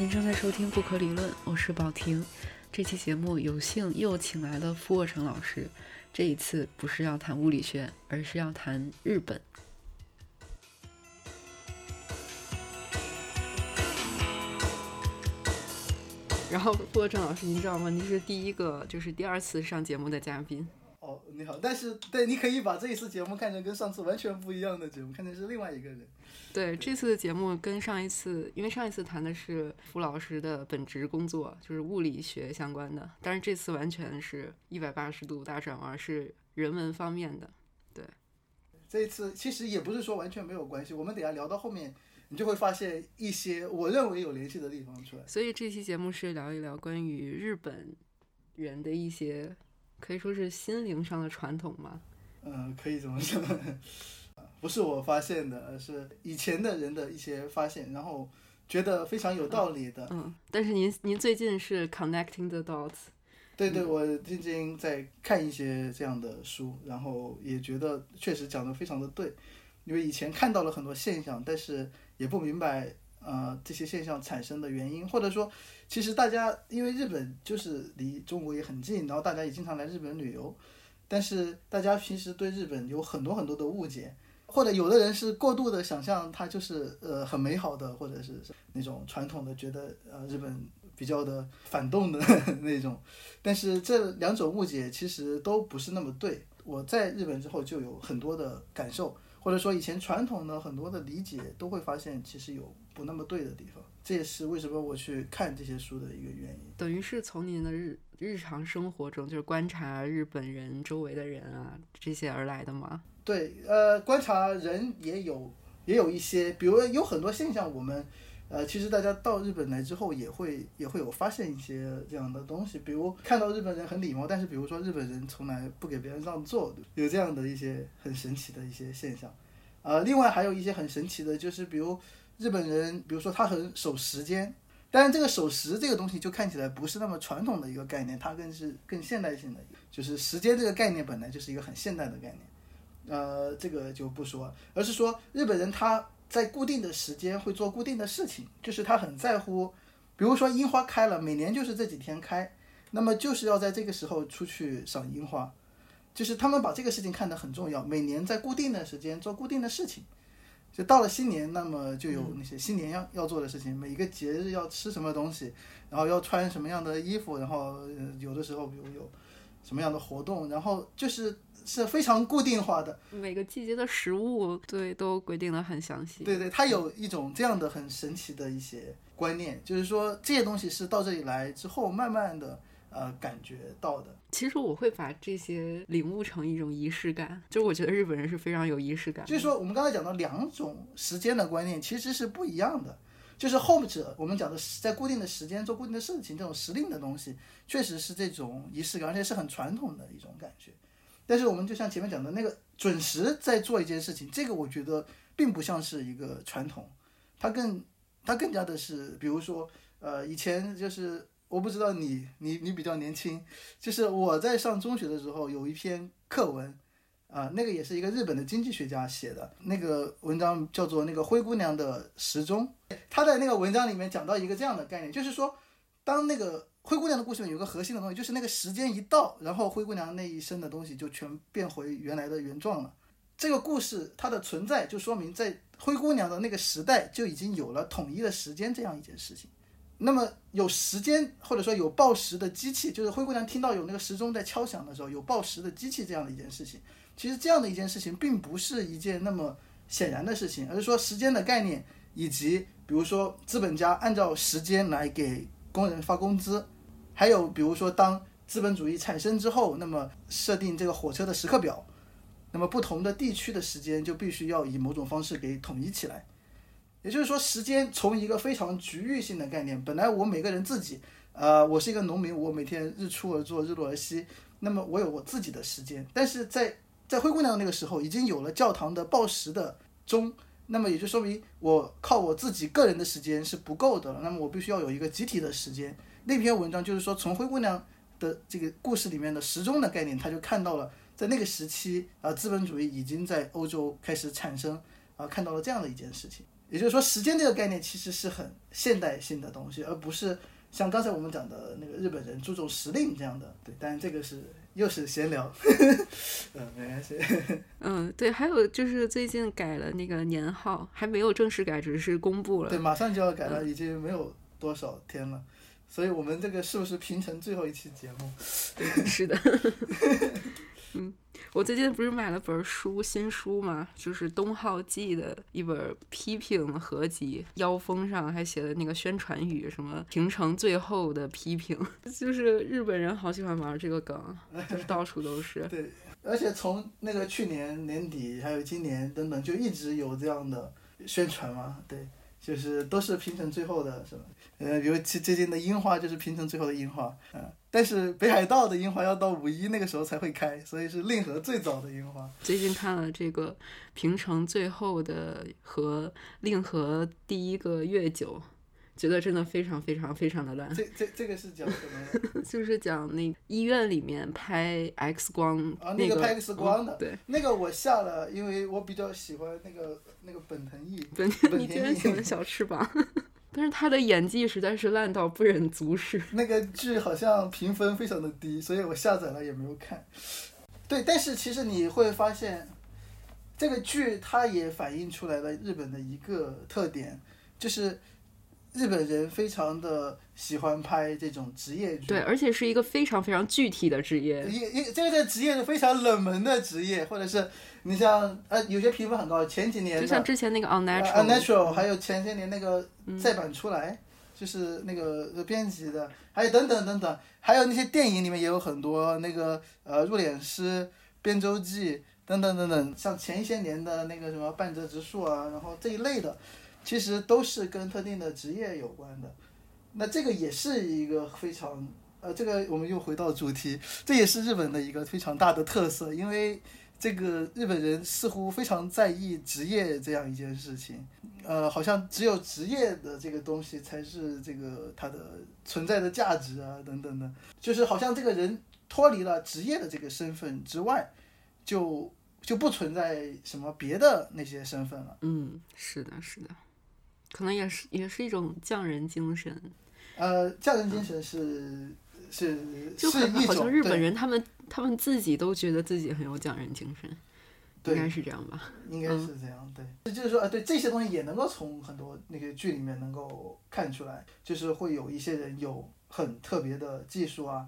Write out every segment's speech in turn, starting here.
您正在收听《不可理论》，我是宝婷。这期节目有幸又请来了傅沃成老师，这一次不是要谈物理学，而是要谈日本。然后傅卧成老师，您知道吗？您是第一个，就是第二次上节目的嘉宾。哦，你好，但是对，你可以把这一次节目看成跟上次完全不一样的节目，看成是另外一个人。对，这次的节目跟上一次，因为上一次谈的是傅老师的本职工作，就是物理学相关的，但是这次完全是一百八十度大转弯，是人文方面的。对，这一次其实也不是说完全没有关系，我们等下聊到后面，你就会发现一些我认为有联系的地方出来。所以这期节目是聊一聊关于日本人的一些可以说是心灵上的传统吗？嗯，可以这么说。不是我发现的，而是以前的人的一些发现，然后觉得非常有道理的。嗯，但是您您最近是 connecting the dots。对对，我最近在看一些这样的书，然后也觉得确实讲的非常的对，因为以前看到了很多现象，但是也不明白呃这些现象产生的原因，或者说其实大家因为日本就是离中国也很近，然后大家也经常来日本旅游，但是大家平时对日本有很多很多的误解。或者有的人是过度的想象，它就是呃很美好的，或者是那种传统的，觉得呃日本比较的反动的 那种。但是这两种误解其实都不是那么对。我在日本之后就有很多的感受，或者说以前传统的很多的理解，都会发现其实有不那么对的地方。这也是为什么我去看这些书的一个原因。等于是从您的日日常生活中，就是观察日本人周围的人啊这些而来的吗？对，呃，观察人也有也有一些，比如有很多现象，我们，呃，其实大家到日本来之后也会也会有发现一些这样的东西，比如看到日本人很礼貌，但是比如说日本人从来不给别人让座，有这样的一些很神奇的一些现象，呃，另外还有一些很神奇的，就是比如日本人，比如说他很守时间，但是这个守时这个东西就看起来不是那么传统的一个概念，它更是更现代性的，就是时间这个概念本来就是一个很现代的概念。呃，这个就不说，而是说日本人他在固定的时间会做固定的事情，就是他很在乎，比如说樱花开了，每年就是这几天开，那么就是要在这个时候出去赏樱花，就是他们把这个事情看得很重要，每年在固定的时间做固定的事情，就到了新年，那么就有那些新年要要做的事情，每一个节日要吃什么东西，然后要穿什么样的衣服，然后有的时候比如有什么样的活动，然后就是。是非常固定化的，每个季节的食物对都规定的很详细。对对，它有一种这样的很神奇的一些观念，就是说这些东西是到这里来之后慢慢的呃感觉到的。其实我会把这些领悟成一种仪式感，就我觉得日本人是非常有仪式感。就是说我们刚才讲到两种时间的观念其实是不一样的，就是后者我们讲的是在固定的时间做固定的事情这种时令的东西，确实是这种仪式感，而且是很传统的一种感觉。但是我们就像前面讲的那个准时在做一件事情，这个我觉得并不像是一个传统，它更它更加的是，比如说，呃，以前就是我不知道你你你比较年轻，就是我在上中学的时候有一篇课文，啊，那个也是一个日本的经济学家写的，那个文章叫做那个灰姑娘的时钟，他在那个文章里面讲到一个这样的概念，就是说，当那个。灰姑娘的故事里有个核心的东西，就是那个时间一到，然后灰姑娘那一生的东西就全变回原来的原状了。这个故事它的存在，就说明在灰姑娘的那个时代就已经有了统一的时间这样一件事情。那么有时间或者说有报时的机器，就是灰姑娘听到有那个时钟在敲响的时候，有报时的机器这样的一件事情。其实这样的一件事情并不是一件那么显然的事情，而是说时间的概念以及比如说资本家按照时间来给。工人发工资，还有比如说，当资本主义产生之后，那么设定这个火车的时刻表，那么不同的地区的时间就必须要以某种方式给统一起来。也就是说，时间从一个非常局域性的概念，本来我每个人自己，呃，我是一个农民，我每天日出而作，日落而息，那么我有我自己的时间。但是在在灰姑娘那个时候，已经有了教堂的报时的钟。那么也就说明我靠我自己个人的时间是不够的了，那么我必须要有一个集体的时间。那篇文章就是说，从灰姑娘的这个故事里面的时钟的概念，他就看到了在那个时期啊，资本主义已经在欧洲开始产生啊，看到了这样的一件事情。也就是说，时间这个概念其实是很现代性的东西，而不是像刚才我们讲的那个日本人注重时令这样的。对，但这个是又是闲聊，嗯，没关系。嗯，对，还有就是最近改了那个年号，还没有正式改，只是公布了。对，马上就要改了，已经没有多少天了。所以我们这个是不是平成最后一期节目？是的。嗯，我最近不是买了本书，新书嘛，就是东浩纪的一本批评合集，腰封上还写了那个宣传语，什么平成最后的批评，就是日本人好喜欢玩这个梗，就是到处都是。对，而且从那个去年年底，还有今年等等，就一直有这样的宣传嘛，对，就是都是平成最后的，什么？呃，比如最最近的樱花就是平成最后的樱花，嗯，但是北海道的樱花要到五一那个时候才会开，所以是令和最早的樱花。最近看了这个平成最后的和令和第一个月酒。觉得真的非常非常非常的乱。这这这个是讲什么？就是讲那医院里面拍 X 光啊，那个拍 X 光的。对，那个我下了，因为我比较喜欢那个那个本藤义。本你居然喜欢小翅膀？但是他的演技实在是烂到不忍卒视。那个剧好像评分非常的低，所以我下载了也没有看。对，但是其实你会发现，这个剧它也反映出来了日本的一个特点，就是。日本人非常的喜欢拍这种职业剧，对，而且是一个非常非常具体的职业。一一这个这职业是非常冷门的职业，或者是你像呃有些评分很高，前几年就像之前那个 unnatural，unnatural，还有前些年那个再版出来，就是那个编辑的，还有等等等等，还有那些电影里面也有很多那个呃入殓师、编舟记等等等等，像前些年的那个什么半泽直树啊，然后这一类的。其实都是跟特定的职业有关的，那这个也是一个非常呃，这个我们又回到主题，这也是日本的一个非常大的特色，因为这个日本人似乎非常在意职业这样一件事情，呃，好像只有职业的这个东西才是这个它的存在的价值啊等等的，就是好像这个人脱离了职业的这个身份之外，就就不存在什么别的那些身份了。嗯，是的，是的。可能也是也是一种匠人精神，呃，匠人精神是是就很好像日本人他们他们自己都觉得自己很有匠人精神，应该是这样吧？应该是这样，对，就是说啊，对这些东西也能够从很多那个剧里面能够看出来，就是会有一些人有很特别的技术啊，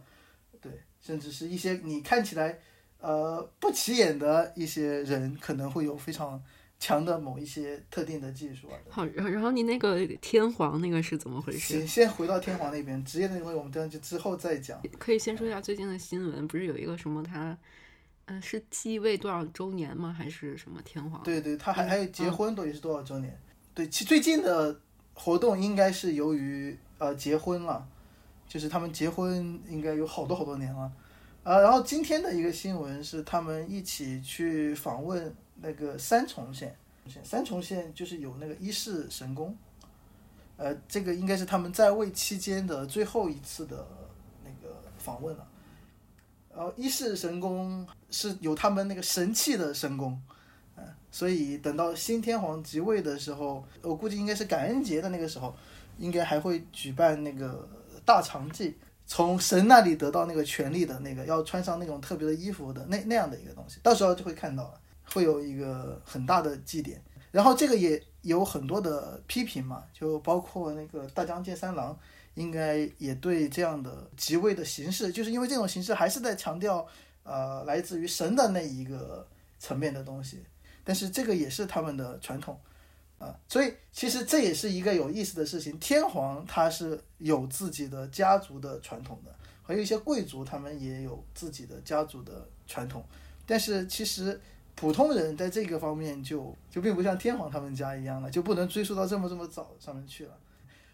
对，甚至是一些你看起来呃不起眼的一些人，可能会有非常。强的某一些特定的技术啊。好，然后然后你那个天皇那个是怎么回事？先先回到天皇那边，职业那块我们这样就之后再讲。可以先说一下最近的新闻，不是有一个什么他，嗯，是继位多少周年吗？还是什么天皇？对对，他还还有结婚都也是多少周年？对，其最近的活动应该是由于呃结婚了，就是他们结婚应该有好多好多年了，啊，然后今天的一个新闻是他们一起去访问。那个三重县，三重县就是有那个一世神宫，呃，这个应该是他们在位期间的最后一次的那个访问了。然后一世神宫是有他们那个神器的神宫，嗯，所以等到新天皇即位的时候，我估计应该是感恩节的那个时候，应该还会举办那个大长祭，从神那里得到那个权利的那个要穿上那种特别的衣服的那那样的一个东西，到时候就会看到了。会有一个很大的祭典，然后这个也有很多的批评嘛，就包括那个大江健三郎，应该也对这样的即位的形式，就是因为这种形式还是在强调，呃，来自于神的那一个层面的东西，但是这个也是他们的传统，啊，所以其实这也是一个有意思的事情，天皇他是有自己的家族的传统的，还有一些贵族他们也有自己的家族的传统，但是其实。普通人在这个方面就就并不像天皇他们家一样了，就不能追溯到这么这么早上面去了。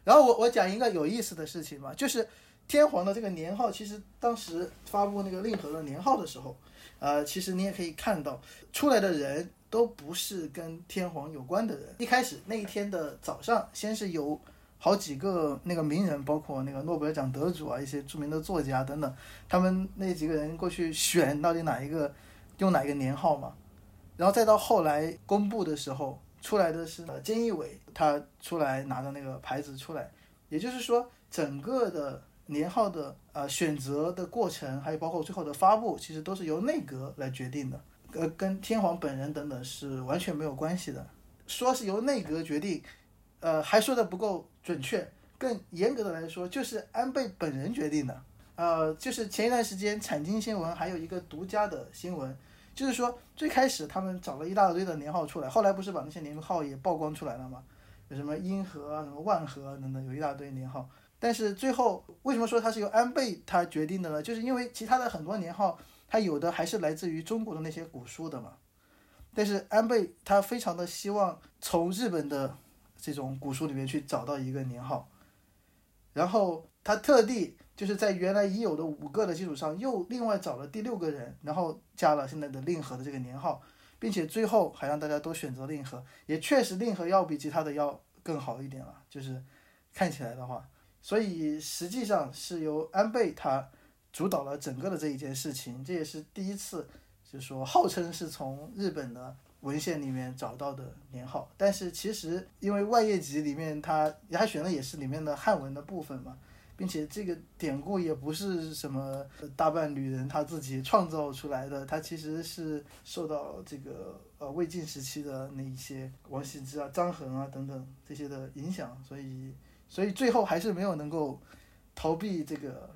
然后我我讲一个有意思的事情吧，就是天皇的这个年号，其实当时发布那个令和的年号的时候，呃，其实你也可以看到出来的人都不是跟天皇有关的人。一开始那一天的早上，先是有好几个那个名人，包括那个诺贝尔奖得主啊，一些著名的作家等等，他们那几个人过去选到底哪一个用哪一个年号嘛。然后再到后来公布的时候，出来的是呃菅义伟，他出来拿着那个牌子出来，也就是说整个的年号的呃选择的过程，还有包括最后的发布，其实都是由内阁来决定的，呃，跟天皇本人等等是完全没有关系的。说是由内阁决定，呃，还说的不够准确，更严格的来说，就是安倍本人决定的。呃，就是前一段时间产经新闻还有一个独家的新闻。就是说，最开始他们找了一大堆的年号出来，后来不是把那些年号也曝光出来了吗？有什么阴和，什么万和等等，有一大堆年号。但是最后为什么说它是由安倍他决定的呢？就是因为其他的很多年号，它有的还是来自于中国的那些古书的嘛。但是安倍他非常的希望从日本的这种古书里面去找到一个年号，然后他特地。就是在原来已有的五个的基础上，又另外找了第六个人，然后加了现在的令和的这个年号，并且最后还让大家都选择令和，也确实令和要比其他的要更好一点了。就是看起来的话，所以实际上是由安倍他主导了整个的这一件事情，这也是第一次，就是说号称是从日本的文献里面找到的年号，但是其实因为外业集里面他他选的也是里面的汉文的部分嘛。并且这个典故也不是什么大半女人她自己创造出来的，她其实是受到这个呃魏晋时期的那一些王羲之啊、张衡啊等等这些的影响，所以所以最后还是没有能够逃避这个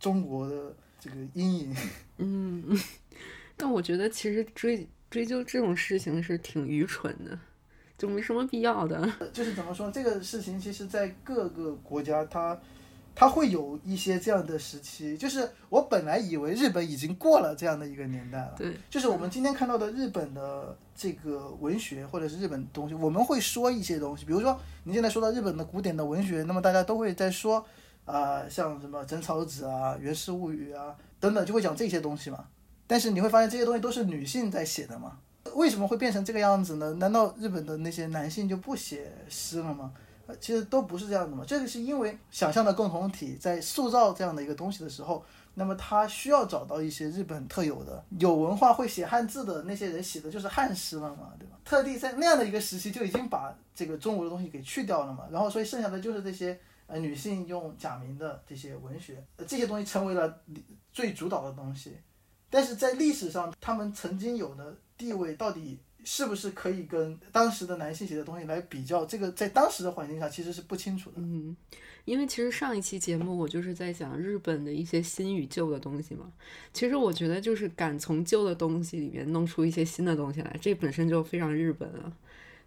中国的这个阴影。嗯，但我觉得其实追追究这种事情是挺愚蠢的，就没什么必要的。就是怎么说这个事情，其实在各个国家它。它会有一些这样的时期，就是我本来以为日本已经过了这样的一个年代了。对，就是我们今天看到的日本的这个文学或者是日本东西，我们会说一些东西，比如说你现在说到日本的古典的文学，那么大家都会在说，啊，像什么枕草子啊、《源氏物语》啊等等，就会讲这些东西嘛。但是你会发现这些东西都是女性在写的嘛？为什么会变成这个样子呢？难道日本的那些男性就不写诗了吗？其实都不是这样的嘛，这个是因为想象的共同体在塑造这样的一个东西的时候，那么他需要找到一些日本特有的、有文化、会写汉字的那些人写的就是汉诗了嘛，对吧？特地在那样的一个时期就已经把这个中国的东西给去掉了嘛，然后所以剩下的就是这些呃女性用假名的这些文学，呃这些东西成为了最主导的东西，但是在历史上他们曾经有的地位到底？是不是可以跟当时的男性写的东西来比较？这个在当时的环境下其实是不清楚的。嗯，因为其实上一期节目我就是在讲日本的一些新与旧的东西嘛。其实我觉得就是敢从旧的东西里面弄出一些新的东西来，这本身就非常日本了。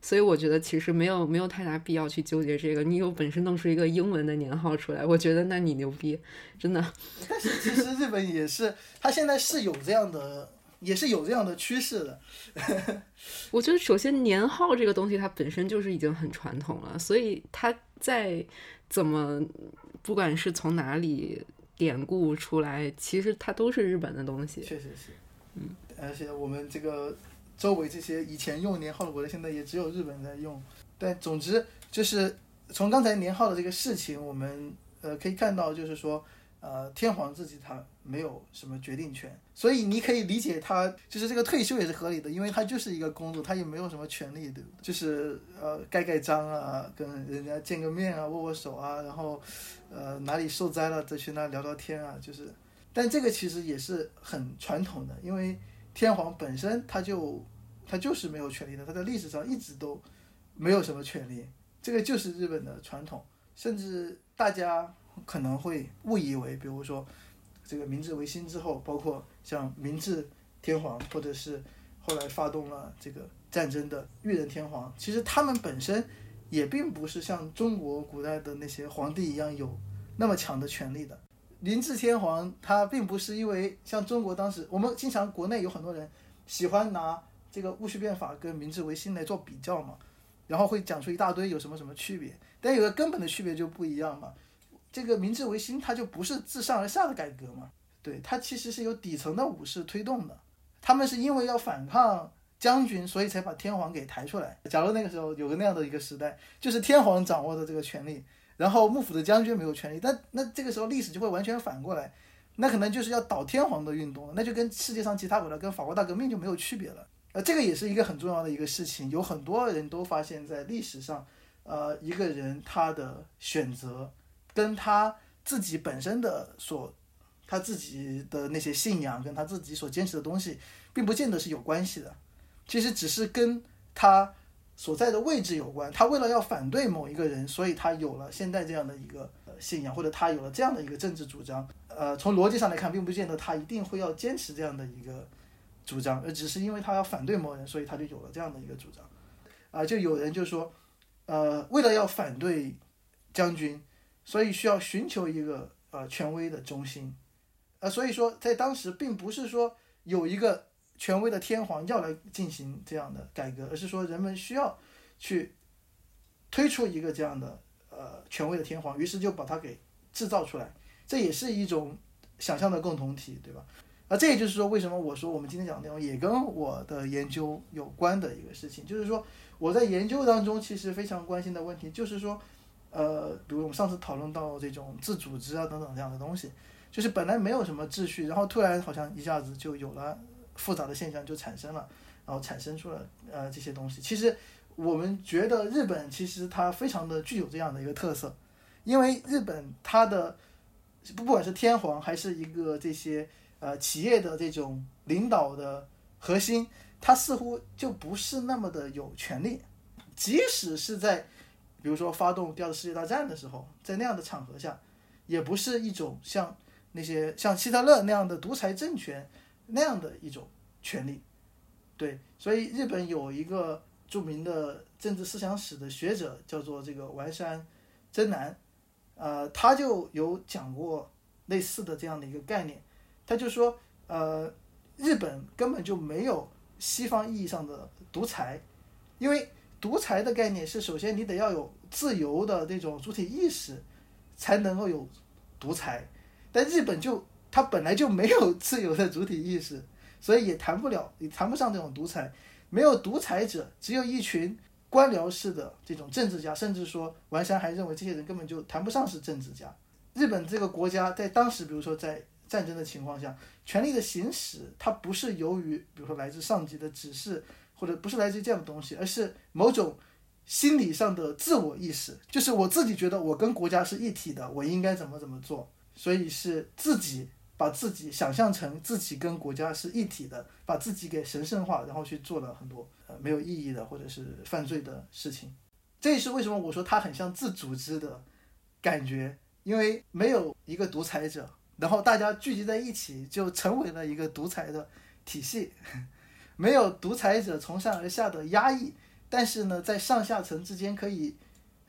所以我觉得其实没有没有太大必要去纠结这个。你有本事弄出一个英文的年号出来，我觉得那你牛逼，真的。但是其实日本也是，他现在是有这样的。也是有这样的趋势的。我觉得，首先年号这个东西它本身就是已经很传统了，所以它在怎么，不管是从哪里典故出来，其实它都是日本的东西。确实是，嗯，而且我们这个周围这些以前用年号的国家，现在也只有日本在用。但总之，就是从刚才年号的这个事情，我们呃可以看到，就是说。呃，天皇自己他没有什么决定权，所以你可以理解他就是这个退休也是合理的，因为他就是一个公主，他也没有什么权利，对就是呃盖盖章啊，跟人家见个面啊，握握手啊，然后呃哪里受灾了再去那聊聊天啊，就是，但这个其实也是很传统的，因为天皇本身他就他就是没有权利的，他在历史上一直都没有什么权利，这个就是日本的传统，甚至大家。可能会误以为，比如说，这个明治维新之后，包括像明治天皇，或者是后来发动了这个战争的裕仁天皇，其实他们本身也并不是像中国古代的那些皇帝一样有那么强的权力的。明治天皇他并不是因为像中国当时，我们经常国内有很多人喜欢拿这个戊戌变法跟明治维新来做比较嘛，然后会讲出一大堆有什么什么区别，但有个根本的区别就不一样嘛。这个明治维新，它就不是自上而下的改革嘛？对，它其实是由底层的武士推动的。他们是因为要反抗将军，所以才把天皇给抬出来。假如那个时候有个那样的一个时代，就是天皇掌握的这个权力，然后幕府的将军没有权力，那那这个时候历史就会完全反过来，那可能就是要倒天皇的运动了，那就跟世界上其他国家跟法国大革命就没有区别了。呃，这个也是一个很重要的一个事情，有很多人都发现，在历史上，呃，一个人他的选择跟他自己本身的所，他自己的那些信仰跟他自己所坚持的东西，并不见得是有关系的，其实只是跟他所在的位置有关。他为了要反对某一个人，所以他有了现在这样的一个信仰，或者他有了这样的一个政治主张。呃，从逻辑上来看，并不见得他一定会要坚持这样的一个主张，而只是因为他要反对某人，所以他就有了这样的一个主张。啊、就有人就说，呃，为了要反对将军，所以需要寻求一个呃权威的中心。呃，所以说在当时并不是说有一个权威的天皇要来进行这样的改革，而是说人们需要去推出一个这样的呃权威的天皇，于是就把它给制造出来。这也是一种想象的共同体，对吧？啊，这也就是说，为什么我说我们今天讲的内容也跟我的研究有关的一个事情，就是说我在研究当中其实非常关心的问题，就是说，呃，比如我们上次讨论到这种自组织啊等等这样的东西，就是本来没有什么秩序，然后突然好像一下子就有了复杂的现象就产生了，然后产生出了呃这些东西。其实我们觉得日本其实它非常的具有这样的一个特色，因为日本它的不不管是天皇还是一个这些呃企业的这种领导的核心，它似乎就不是那么的有权利，即使是在比如说发动第二次世界大战的时候，在那样的场合下，也不是一种像那些像希特勒那样的独裁政权那样的一种权利。对，所以日本有一个著名的政治思想史的学者叫做这个丸山真男，呃，他就有讲过类似的这样的一个概念，他就说，呃，日本根本就没有西方意义上的独裁，因为独裁的概念是首先你得要有自由的这种主体意识，才能够有独裁，但日本就它本来就没有自由的主体意识，所以也谈不了，也谈不上这种独裁，没有独裁者，只有一群官僚式的这种政治家，甚至说丸山还认为这些人根本就谈不上是政治家。日本这个国家在当时，比如说在战争的情况下，权力的行使，它不是由于比如说来自上级的指示，或者不是来自于这样的东西，而是某种心理上的自我意识，就是我自己觉得我跟国家是一体的，我应该怎么怎么做，所以是自己把自己想象成自己跟国家是一体的，把自己给神圣化，然后去做了很多呃没有意义的或者是犯罪的事情。这也是为什么我说它很像自组织的感觉，因为没有一个独裁者，然后大家聚集在一起就成为了一个独裁的体系，没有独裁者从上而下的压抑，但是呢，在上下层之间可以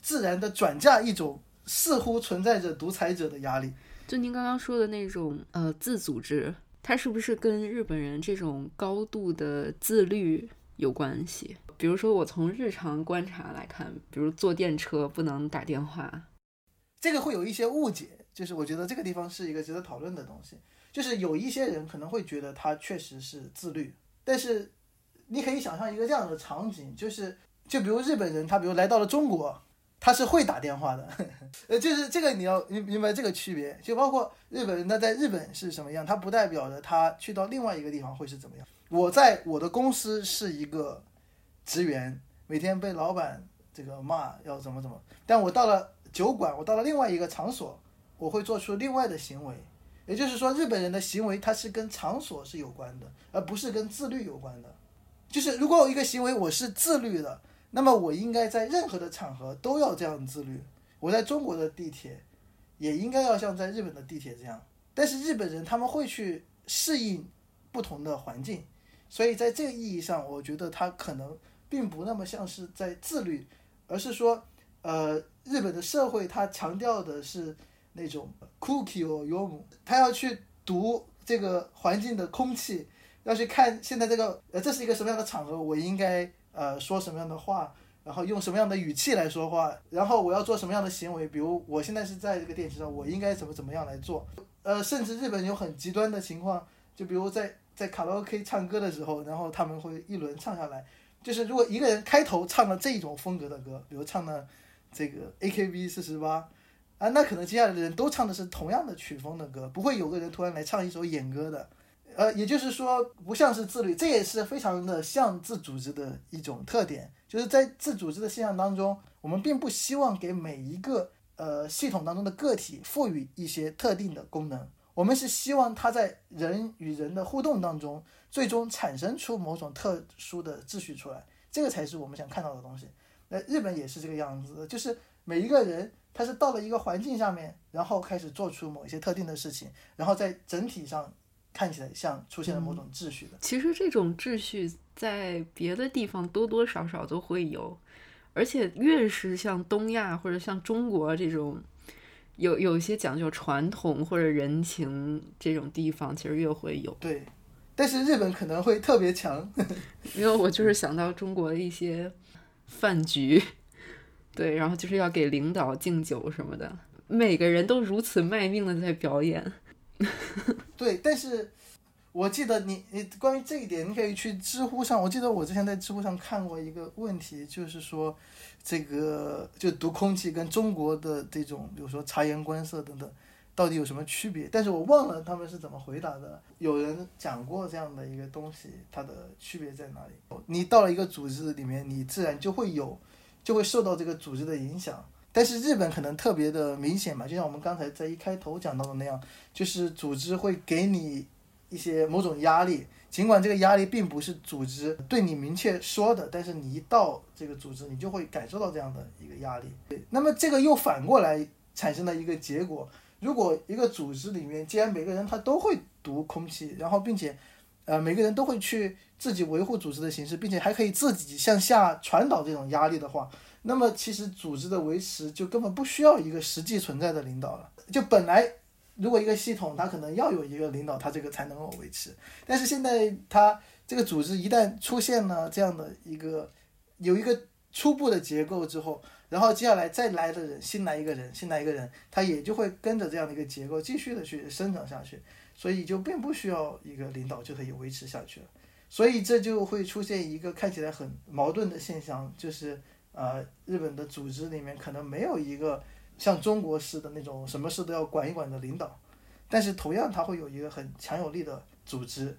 自然的转嫁一种似乎存在着独裁者的压力。就您刚刚说的那种呃自组织，它是不是跟日本人这种高度的自律有关系？比如说我从日常观察来看，比如坐电车不能打电话，这个会有一些误解，就是我觉得这个地方是一个值得讨论的东西。就是有一些人可能会觉得他确实是自律，但是你可以想象一个这样的场景，就是就比如日本人，他比如来到了中国，他是会打电话的，呃，就是这个你要明明白这个区别，就包括日本人他在日本是什么样，他不代表着他去到另外一个地方会是怎么样。我在我的公司是一个职员，每天被老板这个骂要怎么怎么，但我到了酒馆，我到了另外一个场所，我会做出另外的行为。也就是说，日本人的行为它是跟场所是有关的，而不是跟自律有关的。就是如果有一个行为我是自律的，那么我应该在任何的场合都要这样自律。我在中国的地铁也应该要像在日本的地铁这样。但是日本人他们会去适应不同的环境，所以在这个意义上，我觉得他可能并不那么像是在自律，而是说，呃，日本的社会它强调的是那种 cookie or y o m 他要去读这个环境的空气，要去看现在这个呃这是一个什么样的场合，我应该呃说什么样的话，然后用什么样的语气来说话，然后我要做什么样的行为，比如我现在是在这个电池上，我应该怎么怎么样来做。呃，甚至日本有很极端的情况，就比如在在卡拉 OK 唱歌的时候，然后他们会一轮唱下来，就是如果一个人开头唱了这种风格的歌，比如唱了这个 AKB 四十八。啊，那可能接下来的人都唱的是同样的曲风的歌，不会有个人突然来唱一首演歌的，呃，也就是说不像是自律，这也是非常的像自组织的一种特点，就是在自组织的现象当中，我们并不希望给每一个呃系统当中的个体赋予一些特定的功能，我们是希望它在人与人的互动当中，最终产生出某种特殊的秩序出来，这个才是我们想看到的东西。那日本也是这个样子，就是每一个人他是到了一个环境下面，然后开始做出某一些特定的事情，然后在整体上看起来像出现了某种秩序的。其实这种秩序在别的地方多多少少都会有，而且越是像东亚或者像中国这种有有一些讲究传统或者人情这种地方，其实越会有。对，但是日本可能会特别强。因为我就是想到中国的一些饭局，对，然后就是要给领导敬酒什么的，每个人都如此卖命的在表演。对，但是我记得你你关于这一点，你可以去知乎上。我记得我之前在知乎上看过一个问题，就是说这个就读空气跟中国的这种，比如说察言观色等等，到底有什么区别？但是我忘了他们是怎么回答的。有人讲过这样的一个东西，它的区别在哪里？你到了一个组织里面，你自然就会有，就会受到这个组织的影响。但是日本可能特别的明显嘛，就像我们刚才在一开头讲到的那样，就是组织会给你一些某种压力，尽管这个压力并不是组织对你明确说的，但是你一到这个组织，你就会感受到这样的一个压力。那么这个又反过来产生了一个结果，如果一个组织里面，既然每个人他都会读空气，然后并且，呃，每个人都会去自己维护组织的形式，并且还可以自己向下传导这种压力的话。那么其实组织的维持就根本不需要一个实际存在的领导了。就本来如果一个系统它可能要有一个领导，它这个才能够维持。但是现在它这个组织一旦出现了这样的一个有一个初步的结构之后，然后接下来再来的人，新来一个人，新来一个人，他也就会跟着这样的一个结构继续的去生长下去，所以就并不需要一个领导就可以维持下去了。所以这就会出现一个看起来很矛盾的现象，就是。呃，日本的组织里面可能没有一个像中国式的那种什么事都要管一管的领导，但是同样它会有一个很强有力的组织，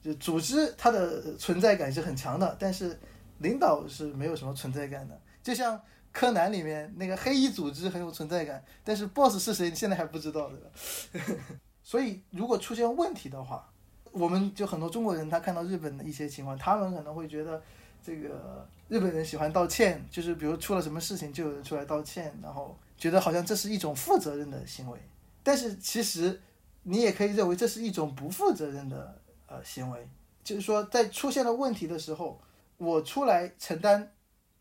就组织它的存在感是很强的，但是领导是没有什么存在感的。就像柯南里面那个黑衣组织很有存在感，但是 BOSS 是谁你现在还不知道，对吧？所以如果出现问题的话，我们就很多中国人他看到日本的一些情况，他们可能会觉得。这个日本人喜欢道歉，就是比如出了什么事情，就有人出来道歉，然后觉得好像这是一种负责任的行为。但是其实你也可以认为这是一种不负责任的呃行为，就是说在出现了问题的时候，我出来承担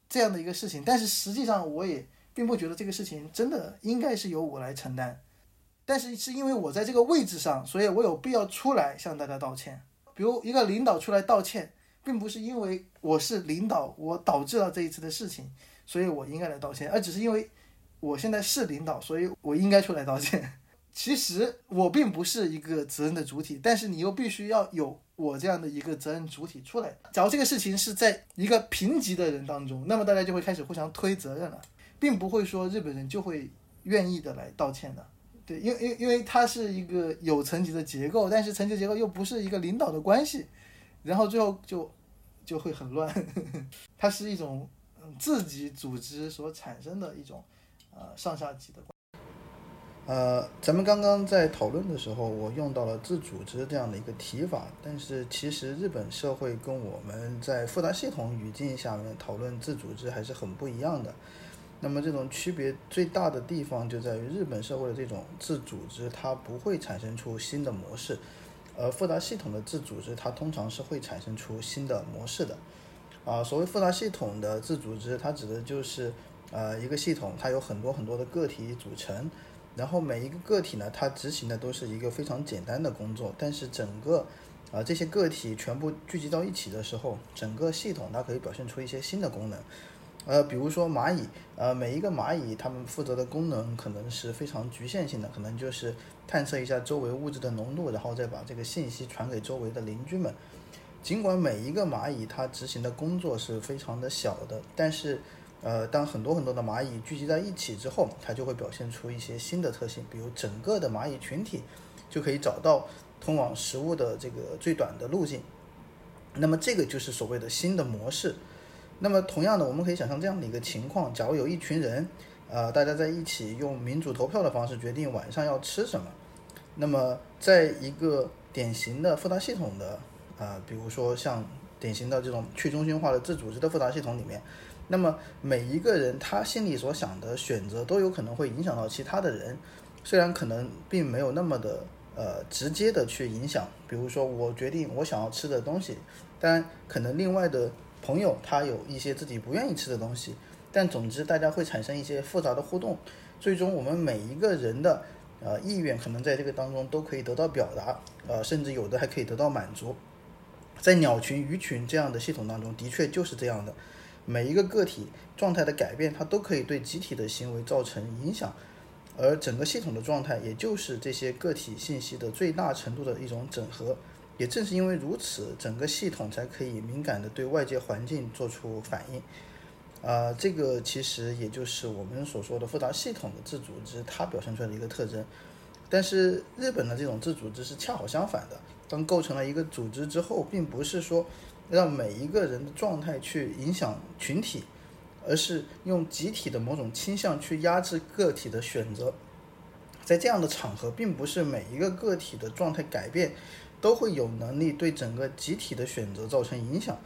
这样的一个事情，但是实际上我也并不觉得这个事情真的应该是由我来承担，但是是因为我在这个位置上，所以我有必要出来向大家道歉。比如一个领导出来道歉。并不是因为我是领导，我导致了这一次的事情，所以我应该来道歉，而只是因为我现在是领导，所以我应该出来道歉。其实我并不是一个责任的主体，但是你又必须要有我这样的一个责任主体出来。假如这个事情是在一个平级的人当中，那么大家就会开始互相推责任了，并不会说日本人就会愿意的来道歉的。对，因因因为它是一个有层级的结构，但是层级结构又不是一个领导的关系。然后最后就就会很乱，它是一种自己组织所产生的一种呃上下级的。呃，咱们刚刚在讨论的时候，我用到了自组织这样的一个提法，但是其实日本社会跟我们在复杂系统语境下面讨论自组织还是很不一样的。那么这种区别最大的地方就在于日本社会的这种自组织，它不会产生出新的模式。而复杂系统的自组织，它通常是会产生出新的模式的。啊，所谓复杂系统的自组织，它指的就是呃一个系统，它有很多很多的个体组成，然后每一个个体呢，它执行的都是一个非常简单的工作，但是整个啊这些个体全部聚集到一起的时候，整个系统它可以表现出一些新的功能。呃，比如说蚂蚁，呃，每一个蚂蚁它们负责的功能可能是非常局限性的，可能就是探测一下周围物质的浓度，然后再把这个信息传给周围的邻居们。尽管每一个蚂蚁它执行的工作是非常的小的，但是，呃，当很多很多的蚂蚁聚集在一起之后，它就会表现出一些新的特性，比如整个的蚂蚁群体就可以找到通往食物的这个最短的路径。那么这个就是所谓的新的模式。那么同样的，我们可以想象这样的一个情况：假如有一群人，呃，大家在一起用民主投票的方式决定晚上要吃什么，那么在一个典型的复杂系统的，啊，比如说像典型的这种去中心化的自组织的复杂系统里面，那么每一个人他心里所想的选择都有可能会影响到其他的人，虽然可能并没有那么的呃直接的去影响，比如说我决定我想要吃的东西，但可能另外的。朋友他有一些自己不愿意吃的东西，但总之大家会产生一些复杂的互动，最终我们每一个人的呃意愿可能在这个当中都可以得到表达，呃甚至有的还可以得到满足。在鸟群、鱼群这样的系统当中，的确就是这样的，每一个个体状态的改变，它都可以对集体的行为造成影响，而整个系统的状态，也就是这些个体信息的最大程度的一种整合。也正是因为如此，整个系统才可以敏感地对外界环境做出反应。啊，这个其实也就是我们所说的复杂系统的自组织它表现出来的一个特征。但是日本的这种自组织是恰好相反的。当构成了一个组织之后，并不是说让每一个人的状态去影响群体，而是用集体的某种倾向去压制个体的选择。在这样的场合，并不是每一个个体的状态改变。都会有能力对整个集体的选择造成影响，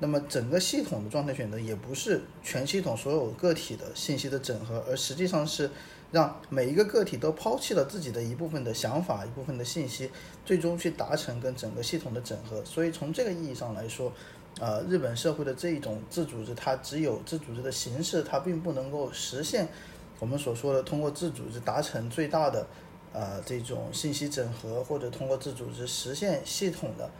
那么整个系统的状态选择也不是全系统所有个体的信息的整合，而实际上是让每一个个体都抛弃了自己的一部分的想法、一部分的信息，最终去达成跟整个系统的整合。所以从这个意义上来说，呃，日本社会的这一种自组织，它只有自组织的形式，它并不能够实现我们所说的通过自组织达成最大的。呃，这种信息整合或者通过自组织实现系统的，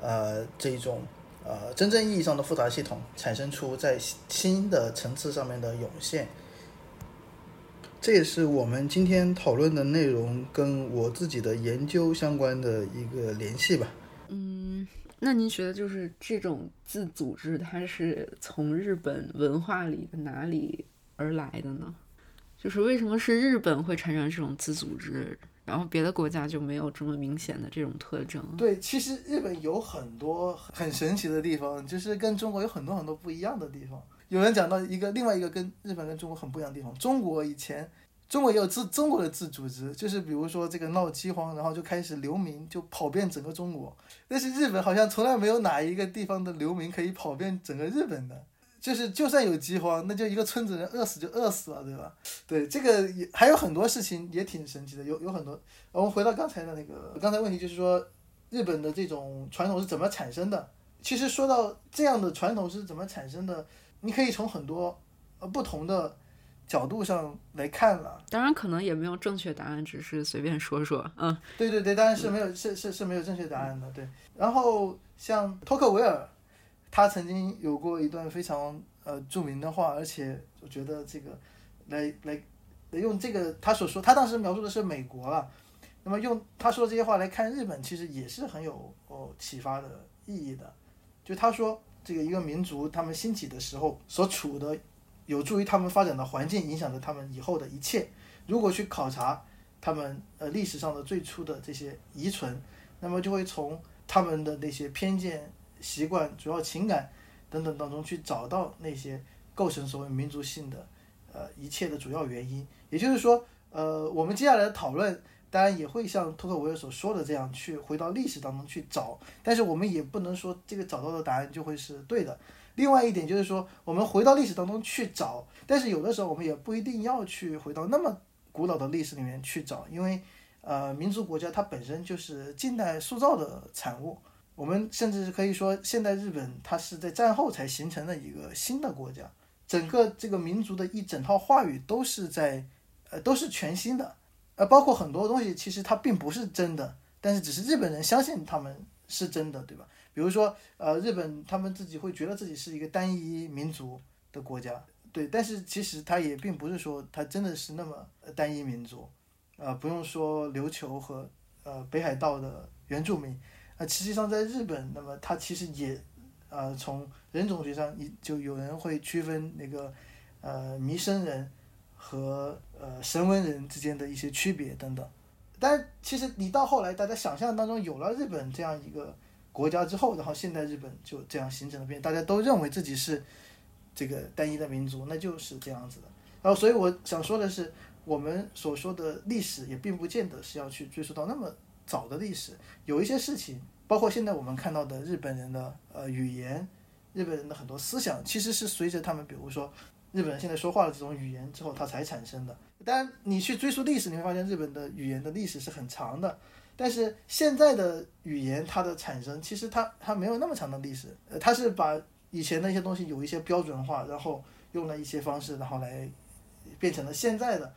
呃，这种呃真正意义上的复杂系统，产生出在新的层次上面的涌现。这也是我们今天讨论的内容跟我自己的研究相关的一个联系吧。嗯，那您觉得就是这种自组织，它是从日本文化里的哪里而来的呢？就是为什么是日本会产生这种自组织，然后别的国家就没有这么明显的这种特征？对，其实日本有很多很神奇的地方，就是跟中国有很多很多不一样的地方。有人讲到一个另外一个跟日本跟中国很不一样的地方，中国以前中国也有自中国的自组织，就是比如说这个闹饥荒，然后就开始流民就跑遍整个中国，但是日本好像从来没有哪一个地方的流民可以跑遍整个日本的。就是，就算有饥荒，那就一个村子人饿死就饿死了，对吧？对，这个也还有很多事情也挺神奇的，有有很多。我们回到刚才的那个，刚才问题就是说，日本的这种传统是怎么产生的？其实说到这样的传统是怎么产生的，你可以从很多呃不同的角度上来看了。当然，可能也没有正确答案，只是随便说说。嗯，对对对，当然是没有，是是是没有正确答案的。对，然后像托克维尔。他曾经有过一段非常呃著名的话，而且我觉得这个来来来用这个他所说，他当时描述的是美国了，那么用他说的这些话来看日本，其实也是很有哦启发的意义的。就他说，这个一个民族他们兴起的时候所处的有助于他们发展的环境，影响着他们以后的一切。如果去考察他们呃历史上的最初的这些遗存，那么就会从他们的那些偏见。习惯、主要情感等等当中去找到那些构成所谓民族性的呃一切的主要原因。也就是说，呃，我们接下来的讨论当然也会像托克维尔所说的这样去回到历史当中去找，但是我们也不能说这个找到的答案就会是对的。另外一点就是说，我们回到历史当中去找，但是有的时候我们也不一定要去回到那么古老的历史里面去找，因为呃，民族国家它本身就是近代塑造的产物。我们甚至是可以说，现代日本它是在战后才形成的一个新的国家，整个这个民族的一整套话语都是在，呃，都是全新的，呃，包括很多东西其实它并不是真的，但是只是日本人相信他们是真的，对吧？比如说，呃，日本他们自己会觉得自己是一个单一民族的国家，对，但是其实它也并不是说它真的是那么单一民族，呃，不用说琉球和呃北海道的原住民。那实际上，在日本，那么它其实也，呃，从人种学上，就有人会区分那个，呃，弥生人和呃神文人之间的一些区别等等。但其实你到后来，大家想象当中有了日本这样一个国家之后，然后现代日本就这样形成了变，大家都认为自己是这个单一的民族，那就是这样子的。然后，所以我想说的是，我们所说的历史也并不见得是要去追溯到那么早的历史，有一些事情，包括现在我们看到的日本人的呃语言，日本人的很多思想，其实是随着他们，比如说日本人现在说话的这种语言之后，它才产生的。当然，你去追溯历史，你会发现日本的语言的历史是很长的。但是现在的语言它的产生，其实它它没有那么长的历史，呃，它是把以前的一些东西有一些标准化，然后用了一些方式，然后来变成了现在的。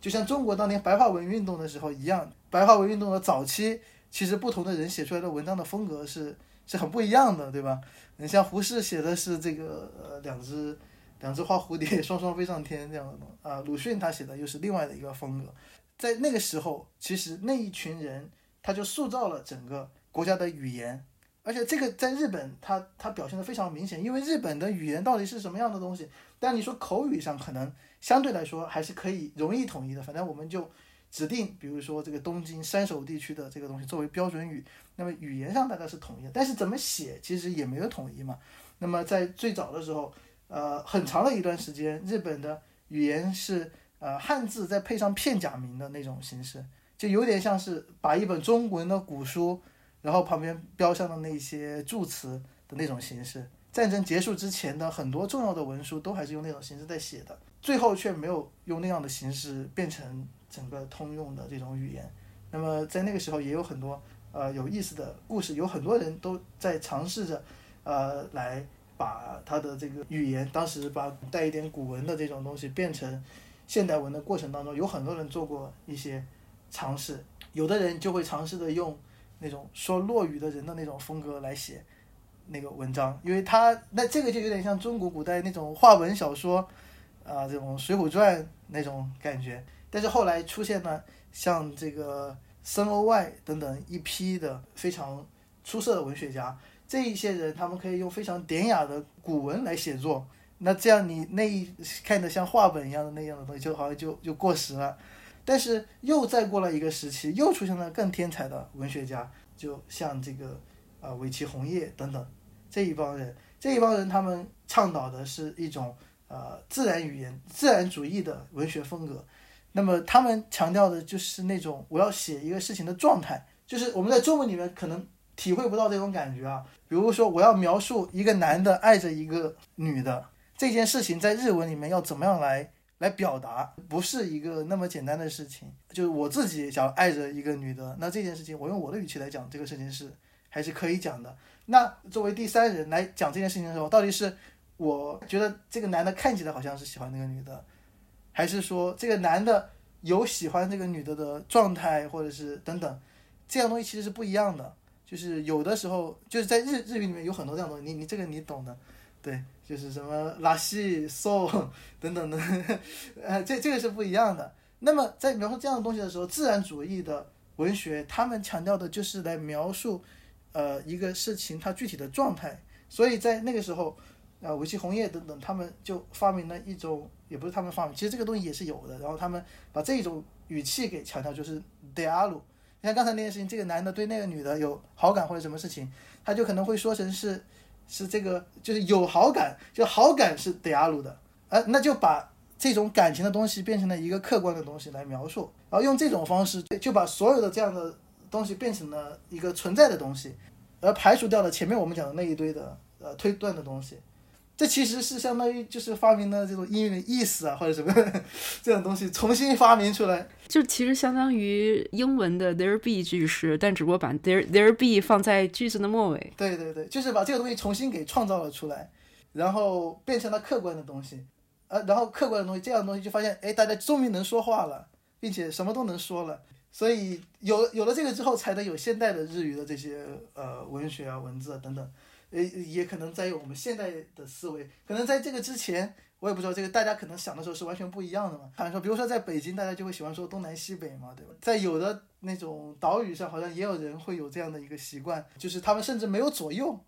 就像中国当年白话文运动的时候一样，白话文运动的早期，其实不同的人写出来的文章的风格是是很不一样的，对吧？你像胡适写的是这个呃两只。两只花蝴蝶双双飞上天这样的东啊，鲁迅他写的又是另外的一个风格，在那个时候，其实那一群人他就塑造了整个国家的语言，而且这个在日本他他表现的非常明显，因为日本的语言到底是什么样的东西？但你说口语上可能相对来说还是可以容易统一的，反正我们就指定，比如说这个东京山手地区的这个东西作为标准语，那么语言上大概是统一的，但是怎么写其实也没有统一嘛。那么在最早的时候。呃，很长的一段时间，日本的语言是呃汉字再配上片假名的那种形式，就有点像是把一本中文的古书，然后旁边标上的那些注词的那种形式。战争结束之前的很多重要的文书都还是用那种形式在写的，最后却没有用那样的形式变成整个通用的这种语言。那么在那个时候也有很多呃有意思的故事，有很多人都在尝试着呃来。把他的这个语言，当时把带一点古文的这种东西变成现代文的过程当中，有很多人做过一些尝试。有的人就会尝试着用那种说落语的人的那种风格来写那个文章，因为他那这个就有点像中国古代那种话文小说啊，这种《水浒传》那种感觉。但是后来出现了像这个森欧外等等一批的非常出色的文学家。这一些人，他们可以用非常典雅的古文来写作，那这样你那一看着像话本一样的那样的东西，就好像就就过时了。但是又再过了一个时期，又出现了更天才的文学家，就像这个啊尾崎红叶等等这一帮人，这一帮人他们倡导的是一种呃自然语言、自然主义的文学风格。那么他们强调的就是那种我要写一个事情的状态，就是我们在中文里面可能。体会不到这种感觉啊！比如说，我要描述一个男的爱着一个女的这件事情，在日文里面要怎么样来来表达？不是一个那么简单的事情。就是我自己想爱着一个女的，那这件事情，我用我的语气来讲，这个事情是还是可以讲的。那作为第三人来讲这件事情的时候，到底是我觉得这个男的看起来好像是喜欢那个女的，还是说这个男的有喜欢这个女的的状态，或者是等等，这样东西其实是不一样的。就是有的时候，就是在日日语里面有很多这样东西，你你这个你懂的，对，就是什么拉西、so 等等的，呃，这这个是不一样的。那么在描述这样的东西的时候，自然主义的文学，他们强调的就是来描述，呃，一个事情它具体的状态。所以在那个时候，呃，尾崎红叶等等，他们就发明了一种，也不是他们发明，其实这个东西也是有的。然后他们把这种语气给强调，就是 dialog。你看刚才那件事情，这个男的对那个女的有好感或者什么事情，他就可能会说成是，是这个就是有好感，就好感是德亚鲁的，呃，那就把这种感情的东西变成了一个客观的东西来描述，然后用这种方式就把所有的这样的东西变成了一个存在的东西，而排除掉了前面我们讲的那一堆的呃推断的东西。这其实是相当于就是发明了这种英语的意思啊，或者什么 这种东西重新发明出来，就其实相当于英文的 there be 句式，但只不过把 there there be 放在句子的末尾。对对对，就是把这个东西重新给创造了出来，然后变成了客观的东西，呃，然后客观的东西，这样的东西就发现，哎，大家终于能说话了，并且什么都能说了，所以有有了这个之后，才能有现代的日语的这些呃文学啊、文字啊等等。呃，也可能在于我们现代的思维，可能在这个之前，我也不知道这个大家可能想的时候是完全不一样的嘛。好像说，比如说在北京，大家就会喜欢说东南西北嘛，对吧？在有的那种岛屿上，好像也有人会有这样的一个习惯，就是他们甚至没有左右，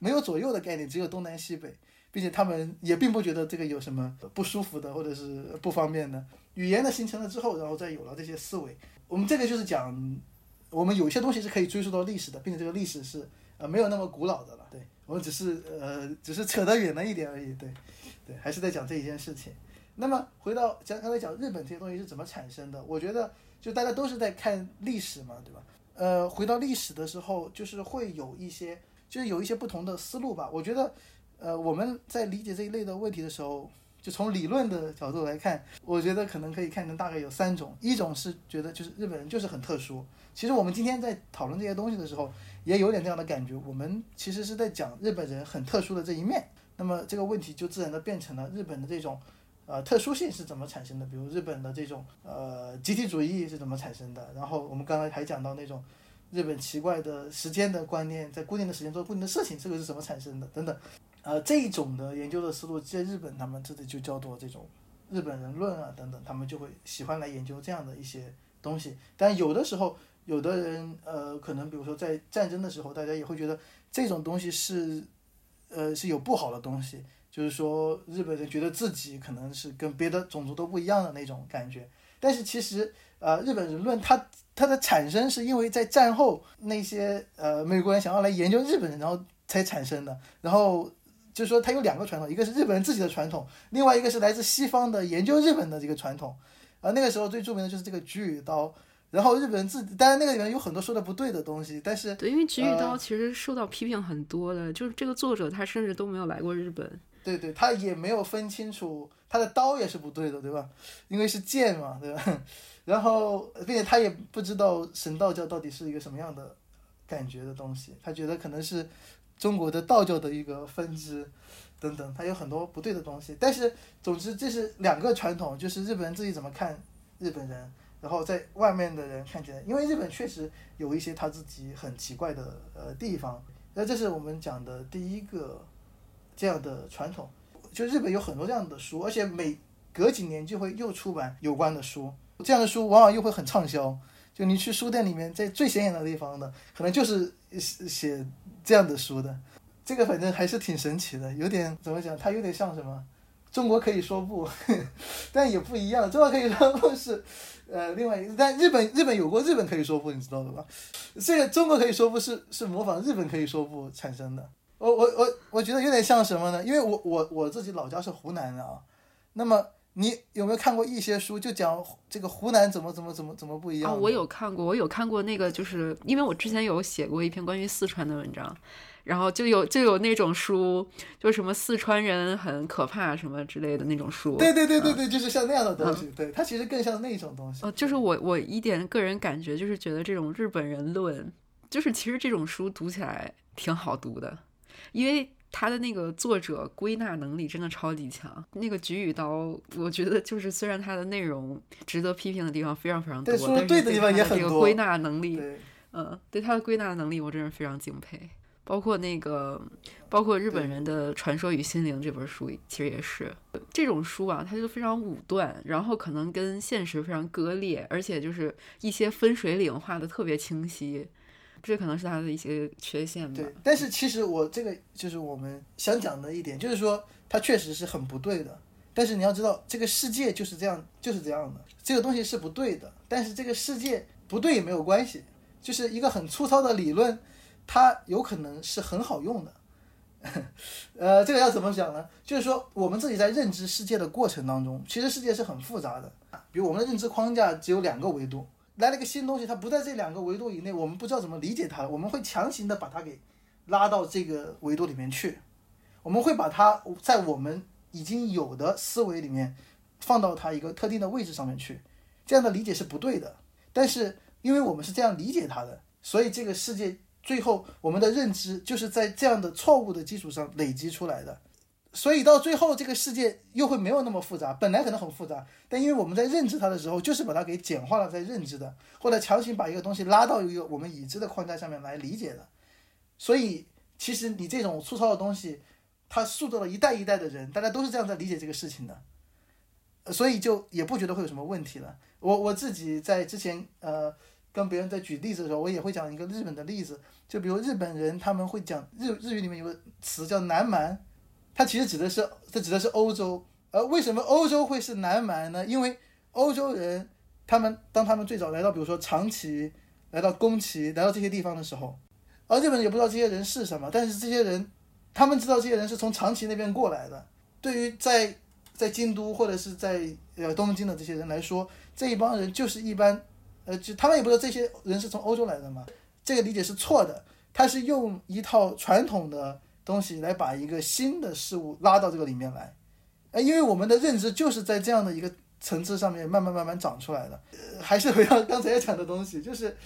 没有左右的概念，只有东南西北，并且他们也并不觉得这个有什么不舒服的或者是不方便的。语言的形成了之后，然后再有了这些思维，我们这个就是讲，我们有些东西是可以追溯到历史的，并且这个历史是呃没有那么古老的了。对我们只是呃只是扯得远了一点而已。对对，还是在讲这一件事情。那么回到讲刚才讲日本这些东西是怎么产生的，我觉得就大家都是在看历史嘛，对吧？呃，回到历史的时候，就是会有一些就是有一些不同的思路吧。我觉得呃我们在理解这一类的问题的时候。就从理论的角度来看，我觉得可能可以看成大概有三种，一种是觉得就是日本人就是很特殊。其实我们今天在讨论这些东西的时候，也有点这样的感觉，我们其实是在讲日本人很特殊的这一面。那么这个问题就自然的变成了日本的这种，呃，特殊性是怎么产生的？比如日本的这种呃集体主义是怎么产生的？然后我们刚才还讲到那种日本奇怪的时间的观念，在固定的时间做固定的事情，这个是怎么产生的？等等。呃，这一种的研究的思路，在日本他们这里就叫做这种日本人论啊等等，他们就会喜欢来研究这样的一些东西。但有的时候，有的人呃，可能比如说在战争的时候，大家也会觉得这种东西是呃是有不好的东西，就是说日本人觉得自己可能是跟别的种族都不一样的那种感觉。但是其实呃，日本人论它它的产生是因为在战后那些呃美国人想要来研究日本人，然后才产生的，然后。就是说，它有两个传统，一个是日本人自己的传统，另外一个是来自西方的研究日本的这个传统。啊，那个时候最著名的就是这个菊与刀，然后日本人自己，当然那个里面有很多说的不对的东西，但是对，因为菊与刀其实受到批评很多的，就是这个作者他甚至都没有来过日本。对对，他也没有分清楚他的刀也是不对的，对吧？因为是剑嘛，对吧？然后，并且他也不知道神道教到底是一个什么样的感觉的东西，他觉得可能是。中国的道教的一个分支，等等，它有很多不对的东西。但是，总之这是两个传统，就是日本人自己怎么看日本人，然后在外面的人看起来，因为日本确实有一些他自己很奇怪的呃地方。那这是我们讲的第一个这样的传统。就日本有很多这样的书，而且每隔几年就会又出版有关的书，这样的书往往又会很畅销。就你去书店里面，在最显眼的地方的，可能就是写。这样的书的，这个反正还是挺神奇的，有点怎么讲？它有点像什么？中国可以说不，但也不一样。中国可以说不是，呃，另外，但日本日本有过日本可以说不，你知道的吧？这个中国可以说不是是模仿日本可以说不产生的。我我我我觉得有点像什么呢？因为我我我自己老家是湖南的啊，那么。你有没有看过一些书，就讲这个湖南怎么怎么怎么怎么不一样？啊，我有看过，我有看过那个，就是因为我之前有写过一篇关于四川的文章，然后就有就有那种书，就什么四川人很可怕什么之类的那种书。对对对对对，就是像那样的东西。对，它其实更像那种东西。呃，就是我我一点个人感觉，就是觉得这种日本人论，就是其实这种书读起来挺好读的，因为。他的那个作者归纳能力真的超级强。那个《菊与刀》，我觉得就是虽然它的内容值得批评的地方非常非常多，但是对的地方也很多。归纳能力，嗯，对他的归纳能力，我真是非常敬佩。包括那个，包括日本人的《传说与心灵》这本书，其实也是这种书啊，它就非常武断，然后可能跟现实非常割裂，而且就是一些分水岭画的特别清晰。这可能是他的一些缺陷吧。对，但是其实我这个就是我们想讲的一点，就是说他确实是很不对的。但是你要知道，这个世界就是这样，就是这样的。这个东西是不对的，但是这个世界不对也没有关系。就是一个很粗糙的理论，它有可能是很好用的。呃，这个要怎么讲呢？就是说我们自己在认知世界的过程当中，其实世界是很复杂的。比如我们的认知框架只有两个维度。来了个新东西，它不在这两个维度以内，我们不知道怎么理解它，我们会强行的把它给拉到这个维度里面去，我们会把它在我们已经有的思维里面放到它一个特定的位置上面去，这样的理解是不对的。但是因为我们是这样理解它的，所以这个世界最后我们的认知就是在这样的错误的基础上累积出来的。所以到最后，这个世界又会没有那么复杂。本来可能很复杂，但因为我们在认知它的时候，就是把它给简化了，在认知的，或者强行把一个东西拉到一个我们已知的框架上面来理解的。所以，其实你这种粗糙的东西，它塑造了一代一代的人，大家都是这样在理解这个事情的。所以就也不觉得会有什么问题了。我我自己在之前呃跟别人在举例子的时候，我也会讲一个日本的例子，就比如日本人他们会讲日日语里面有个词叫南蛮。它其实指的是，他指的是欧洲。而为什么欧洲会是南蛮呢？因为欧洲人他们当他们最早来到，比如说长崎、来到宫崎、来到这些地方的时候，而日本人也不知道这些人是什么，但是这些人，他们知道这些人是从长崎那边过来的。对于在在京都或者是在呃东京的这些人来说，这一帮人就是一般，呃，就他们也不知道这些人是从欧洲来的嘛，这个理解是错的。他是用一套传统的东西来把一个新的事物拉到这个里面来，呃，因为我们的认知就是在这样的一个层次上面慢慢慢慢长出来的。呃，还是回到刚才讲的东西，就是，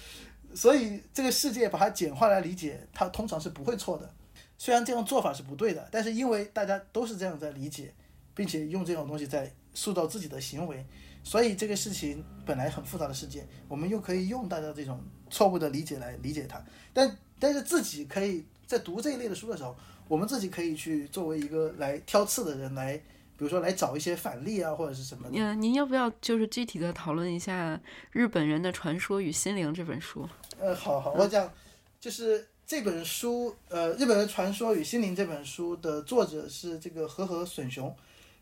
所以这个世界把它简化来理解，它通常是不会错的。虽然这样做法是不对的，但是因为大家都是这样在理解，并且用这种东西在塑造自己的行为，所以这个事情本来很复杂的世界，我们又可以用大家这种错误的理解来理解它。但但是自己可以在读这一类的书的时候，我们自己可以去作为一个来挑刺的人来，比如说来找一些反例啊，或者是什么的。嗯，您要不要就是具体的讨论一下《日本人的传说与心灵》这本书？呃，好好，我讲，就是这本书，呃，《日本的传说与心灵》这本书的作者是这个和和隼雄，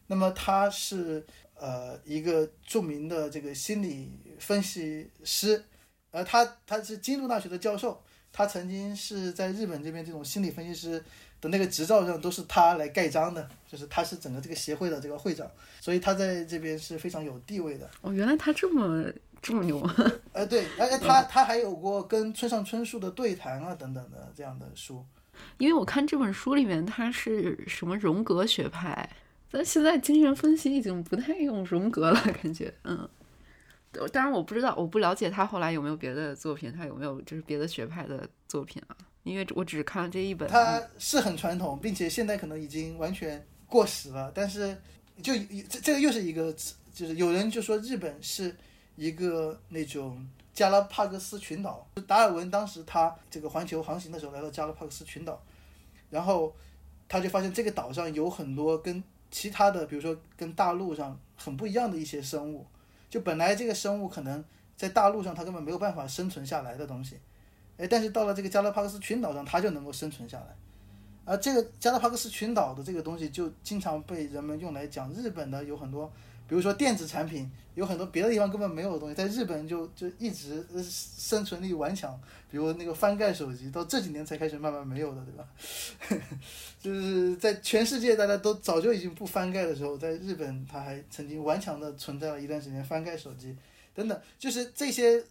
那么他是呃一个著名的这个心理分析师，呃，他他是京都大学的教授，他曾经是在日本这边这种心理分析师的那个执照上都是他来盖章的，就是他是整个这个协会的这个会长，所以他在这边是非常有地位的。哦，原来他这么这么牛。呃，对，而且他他还有过跟村上春树的对谈啊等等的这样的书。因为我看这本书里面，他是什么荣格学派，但现在精神分析已经不太用荣格了，感觉，嗯。当然我不知道，我不了解他后来有没有别的作品，他有没有就是别的学派的作品啊？因为我只看了这一本。他是很传统，并且现在可能已经完全过时了。但是就这这个又是一个，就是有人就说日本是一个那种加拉帕戈斯群岛。达尔文当时他这个环球航行的时候来到加拉帕戈斯群岛，然后他就发现这个岛上有很多跟其他的，比如说跟大陆上很不一样的一些生物。就本来这个生物可能在大陆上它根本没有办法生存下来的东西，哎，但是到了这个加拉帕克斯群岛上，它就能够生存下来。而这个加拉帕克斯群岛的这个东西，就经常被人们用来讲日本的有很多，比如说电子产品，有很多别的地方根本没有的东西，在日本就就一直生存力顽强。比如那个翻盖手机，到这几年才开始慢慢没有的，对吧？就是在全世界大家都早就已经不翻盖的时候，在日本它还曾经顽强的存在了一段时间翻盖手机等等，就是这些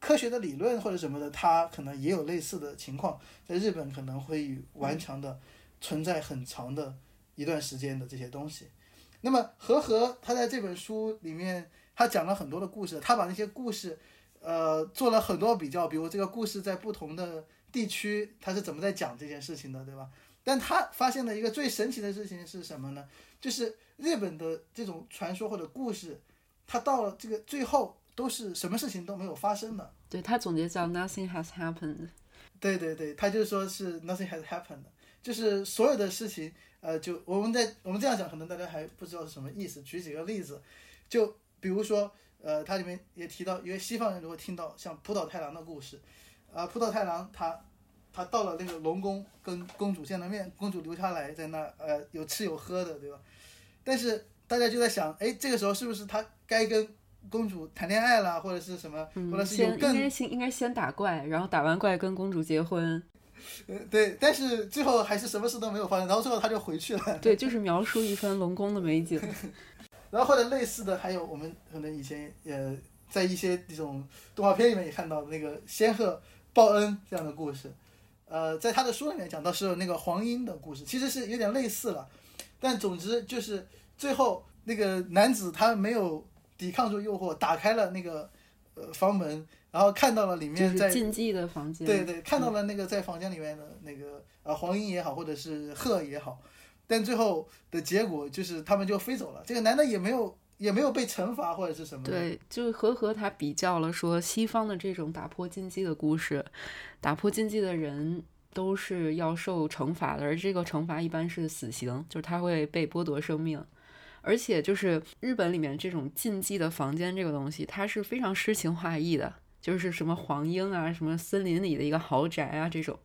科学的理论或者什么的，它可能也有类似的情况，在日本可能会顽强的存在很长的一段时间的这些东西。那么和和他在这本书里面，他讲了很多的故事，他把那些故事。呃，做了很多比较，比如这个故事在不同的地区，他是怎么在讲这件事情的，对吧？但他发现了一个最神奇的事情是什么呢？就是日本的这种传说或者故事，它到了这个最后都是什么事情都没有发生的。对他总结叫 “nothing has happened”。对对对，他就说是 “nothing has happened”，就是所有的事情，呃，就我们在我们这样讲，可能大家还不知道是什么意思。举几个例子，就比如说。呃，它里面也提到，因为西方人如果听到像浦岛太郎的故事，啊，浦岛太郎他他到了那个龙宫跟公主见了面，公主留下来在那呃有吃有喝的，对吧？但是大家就在想，哎，这个时候是不是他该跟公主谈恋爱了，或者是什么，或者是有更应该先应该先打怪，然后打完怪跟公主结婚。呃，对，但是最后还是什么事都没有发生，然后最后他就回去了。对，就是描述一番龙宫的美景。然后或者类似的，还有我们可能以前呃在一些这种动画片里面也看到那个仙鹤报恩这样的故事，呃，在他的书里面讲到是那个黄莺的故事，其实是有点类似了，但总之就是最后那个男子他没有抵抗住诱惑，打开了那个呃房门，然后看到了里面在禁忌的房间，对对，看到了那个在房间里面的那个呃黄莺也好，或者是鹤也好。但最后的结果就是他们就飞走了，这个男的也没有也没有被惩罚或者是什么。对，就和和他比较了说，西方的这种打破禁忌的故事，打破禁忌的人都是要受惩罚的，而这个惩罚一般是死刑，就是他会被剥夺生命。而且就是日本里面这种禁忌的房间这个东西，它是非常诗情画意的，就是什么黄莺啊，什么森林里的一个豪宅啊这种。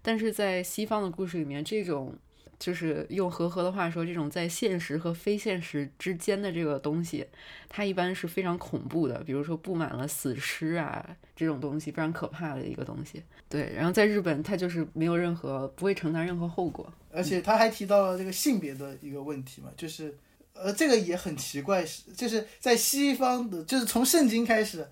但是在西方的故事里面，这种。就是用和和的话说，这种在现实和非现实之间的这个东西，它一般是非常恐怖的，比如说布满了死尸啊这种东西，非常可怕的一个东西。对，然后在日本，它就是没有任何不会承担任何后果。而且他还提到了这个性别的一个问题嘛，就是呃，这个也很奇怪，是就是在西方的，就是从圣经开始，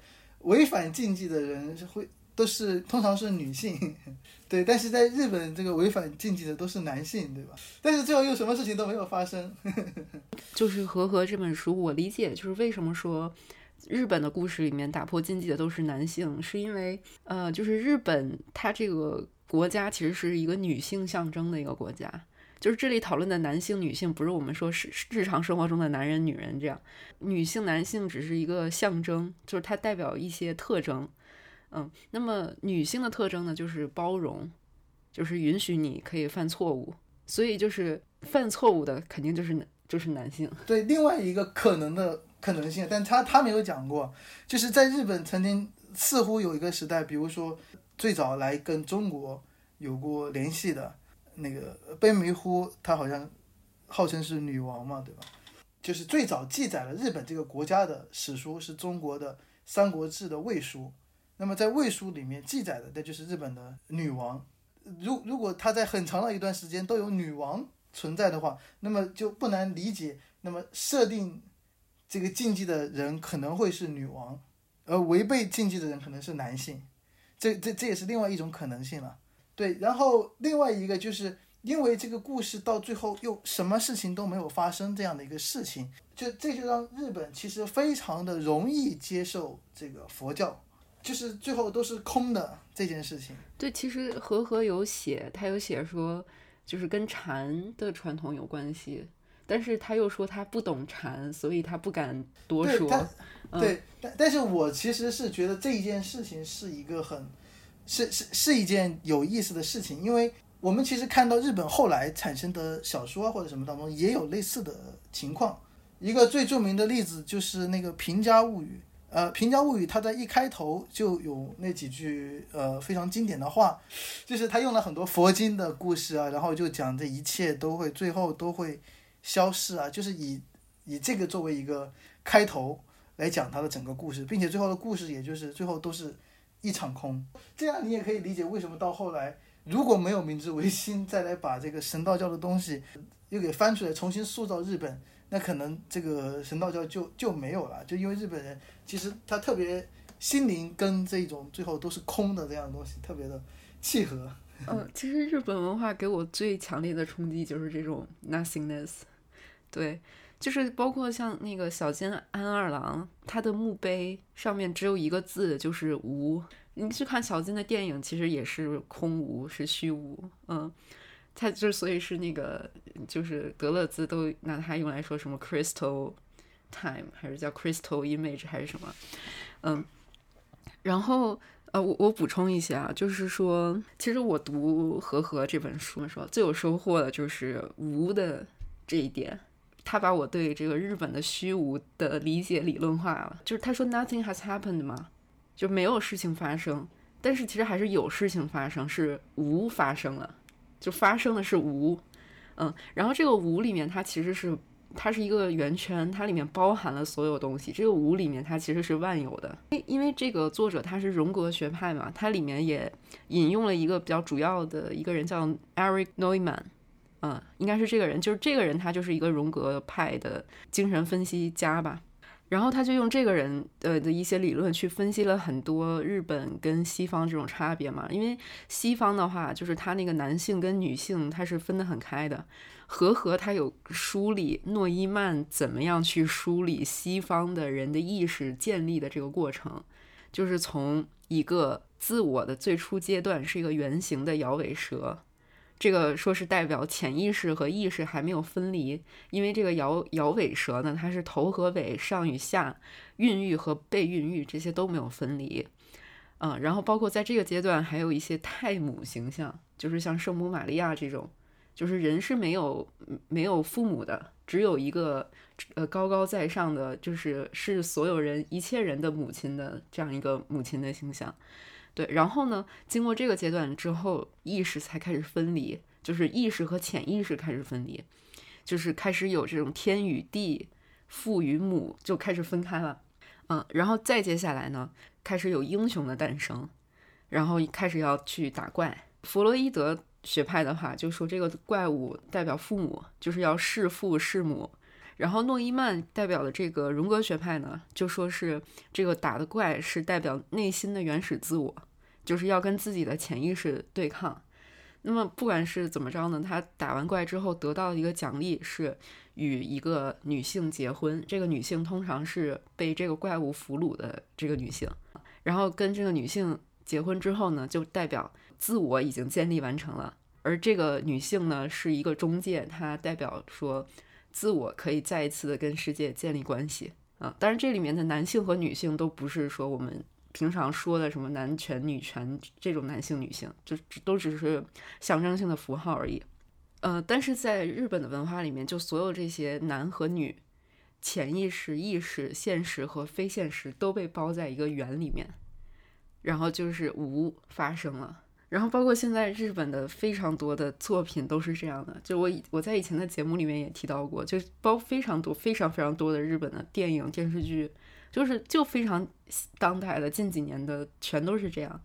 违反禁忌的人是会都是通常是女性，对，但是在日本这个违反禁忌的都是男性，对吧？但是最后又什么事情都没有发生。就是《和和》这本书，我理解就是为什么说日本的故事里面打破禁忌的都是男性，是因为呃，就是日本它这个国家其实是一个女性象征的一个国家。就是这里讨论的男性、女性，不是我们说是日常生活中的男人、女人这样，女性、男性只是一个象征，就是它代表一些特征。嗯，那么女性的特征呢，就是包容，就是允许你可以犯错误，所以就是犯错误的肯定就是男，就是男性。对，另外一个可能的可能性，但他他没有讲过，就是在日本曾经似乎有一个时代，比如说最早来跟中国有过联系的。那个卑弥呼，她好像号称是女王嘛，对吧？就是最早记载了日本这个国家的史书是中国的《三国志》的魏书。那么在魏书里面记载的，那就是日本的女王。如如果她在很长的一段时间都有女王存在的话，那么就不难理解，那么设定这个禁忌的人可能会是女王，而违背禁忌的人可能是男性。这这这也是另外一种可能性了。对，然后另外一个就是因为这个故事到最后又什么事情都没有发生这样的一个事情，就这就让日本其实非常的容易接受这个佛教，就是最后都是空的这件事情。对，其实和和有写，他有写说就是跟禅的传统有关系，但是他又说他不懂禅，所以他不敢多说。对，但但是我其实是觉得这一件事情是一个很。是是是一件有意思的事情，因为我们其实看到日本后来产生的小说或者什么当中也有类似的情况。一个最著名的例子就是那个《平家物语》。呃，《平家物语》它在一开头就有那几句呃非常经典的话，就是他用了很多佛经的故事啊，然后就讲这一切都会最后都会消逝啊，就是以以这个作为一个开头来讲他的整个故事，并且最后的故事也就是最后都是。一场空，这样你也可以理解为什么到后来如果没有明治维新再来把这个神道教的东西又给翻出来重新塑造日本，那可能这个神道教就就没有了，就因为日本人其实他特别心灵跟这种最后都是空的这样东西特别的契合。嗯，其实日本文化给我最强烈的冲击就是这种 nothingness，对。就是包括像那个小津安二郎，他的墓碑上面只有一个字，就是无。你去看小津的电影，其实也是空无，是虚无。嗯，他之所以是那个，就是德勒兹都拿它用来说什么 crystal time，还是叫 crystal image，还是什么？嗯，然后呃，我我补充一下，就是说，其实我读《和和》这本书的时候，最有收获的就是无的这一点。他把我对这个日本的虚无的理解理论化了，就是他说 nothing has happened 嘛，就没有事情发生，但是其实还是有事情发生，是无发生了，就发生的是无，嗯，然后这个无里面它其实是它是一个圆圈，它里面包含了所有东西，这个无里面它其实是万有的，因因为这个作者他是荣格学派嘛，它里面也引用了一个比较主要的一个人叫 Eric Neumann。嗯，应该是这个人，就是这个人，他就是一个荣格派的精神分析家吧。然后他就用这个人呃的一些理论去分析了很多日本跟西方这种差别嘛。因为西方的话，就是他那个男性跟女性他是分得很开的。和和他有梳理诺伊曼怎么样去梳理西方的人的意识建立的这个过程，就是从一个自我的最初阶段是一个圆形的摇尾蛇。这个说是代表潜意识和意识还没有分离，因为这个摇摇尾蛇呢，它是头和尾上与下，孕育和被孕育这些都没有分离，嗯，然后包括在这个阶段还有一些太母形象，就是像圣母玛利亚这种，就是人是没有没有父母的，只有一个呃高高在上的，就是是所有人一切人的母亲的这样一个母亲的形象。对，然后呢？经过这个阶段之后，意识才开始分离，就是意识和潜意识开始分离，就是开始有这种天与地、父与母就开始分开了。嗯，然后再接下来呢，开始有英雄的诞生，然后开始要去打怪。弗洛伊德学派的话，就说这个怪物代表父母，就是要弑父弑母。然后诺伊曼代表的这个荣格学派呢，就说是这个打的怪是代表内心的原始自我，就是要跟自己的潜意识对抗。那么不管是怎么着呢，他打完怪之后得到的一个奖励是与一个女性结婚，这个女性通常是被这个怪物俘虏的这个女性，然后跟这个女性结婚之后呢，就代表自我已经建立完成了，而这个女性呢是一个中介，她代表说自我可以再一次的跟世界建立关系啊。当然这里面的男性和女性都不是说我们。平常说的什么男权、女权这种男性、女性，就都只是象征性的符号而已。呃，但是在日本的文化里面，就所有这些男和女、潜意识、意识、现实和非现实都被包在一个圆里面，然后就是无发生了。然后包括现在日本的非常多的作品都是这样的。就我我在以前的节目里面也提到过，就包非常多、非常非常多的日本的电影、电视剧。就是就非常当代的，近几年的全都是这样，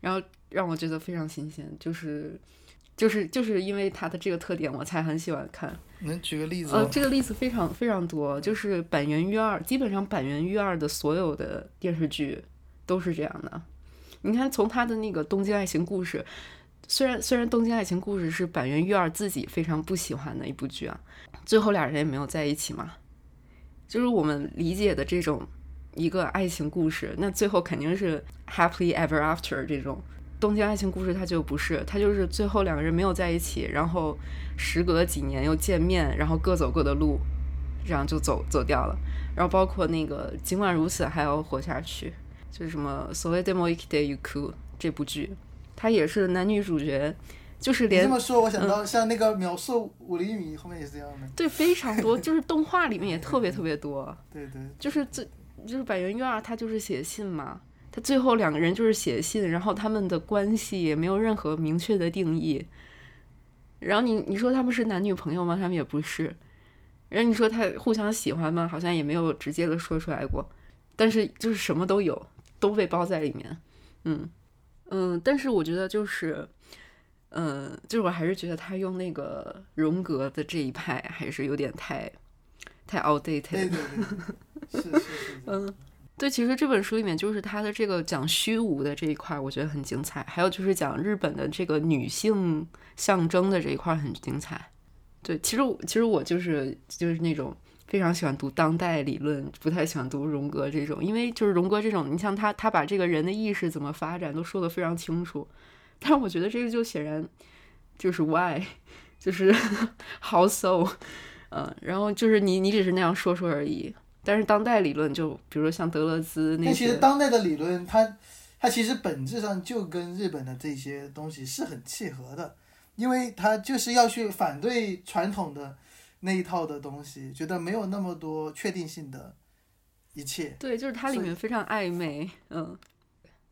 然后让我觉得非常新鲜，就是就是就是因为它的这个特点，我才很喜欢看。能举个例子？呃，这个例子非常非常多，就是板垣育二，基本上板垣育二的所有的电视剧都是这样的。你看，从他的那个《东京爱情故事》，虽然虽然《东京爱情故事》是板垣育二自己非常不喜欢的一部剧啊，最后俩人也没有在一起嘛，就是我们理解的这种。一个爱情故事，那最后肯定是 happily ever after 这种东京爱情故事，它就不是，它就是最后两个人没有在一起，然后时隔几年又见面，然后各走各的路，这样就走走掉了。然后包括那个尽管如此还要活下去，就是什么所谓 demo ikide yuku 这部剧，它也是男女主角，就是连这么说，我想到像那个秒速五厘米后面也是这样的，对，非常多，就是动画里面也特别特别多，对对，就是最。就是百元院，他就是写信嘛，他最后两个人就是写信，然后他们的关系也没有任何明确的定义。然后你你说他们是男女朋友吗？他们也不是。然后你说他互相喜欢吗？好像也没有直接的说出来过。但是就是什么都有，都被包在里面。嗯嗯，但是我觉得就是，嗯，就是我还是觉得他用那个荣格的这一派还是有点太太 outdated。对对对。是是是，嗯，对，其实这本书里面就是他的这个讲虚无的这一块，我觉得很精彩。还有就是讲日本的这个女性象征的这一块很精彩。对，其实其实我就是就是那种非常喜欢读当代理论，不太喜欢读荣格这种，因为就是荣格这种，你像他他把这个人的意识怎么发展都说得非常清楚。但是我觉得这个就显然就是 why，就是 how so，嗯，然后就是你你只是那样说说而已。但是当代理论就比如说像德勒兹那些，其实当代的理论，它它其实本质上就跟日本的这些东西是很契合的，因为它就是要去反对传统的那一套的东西，觉得没有那么多确定性的一切。对，就是它里面非常暧昧，嗯，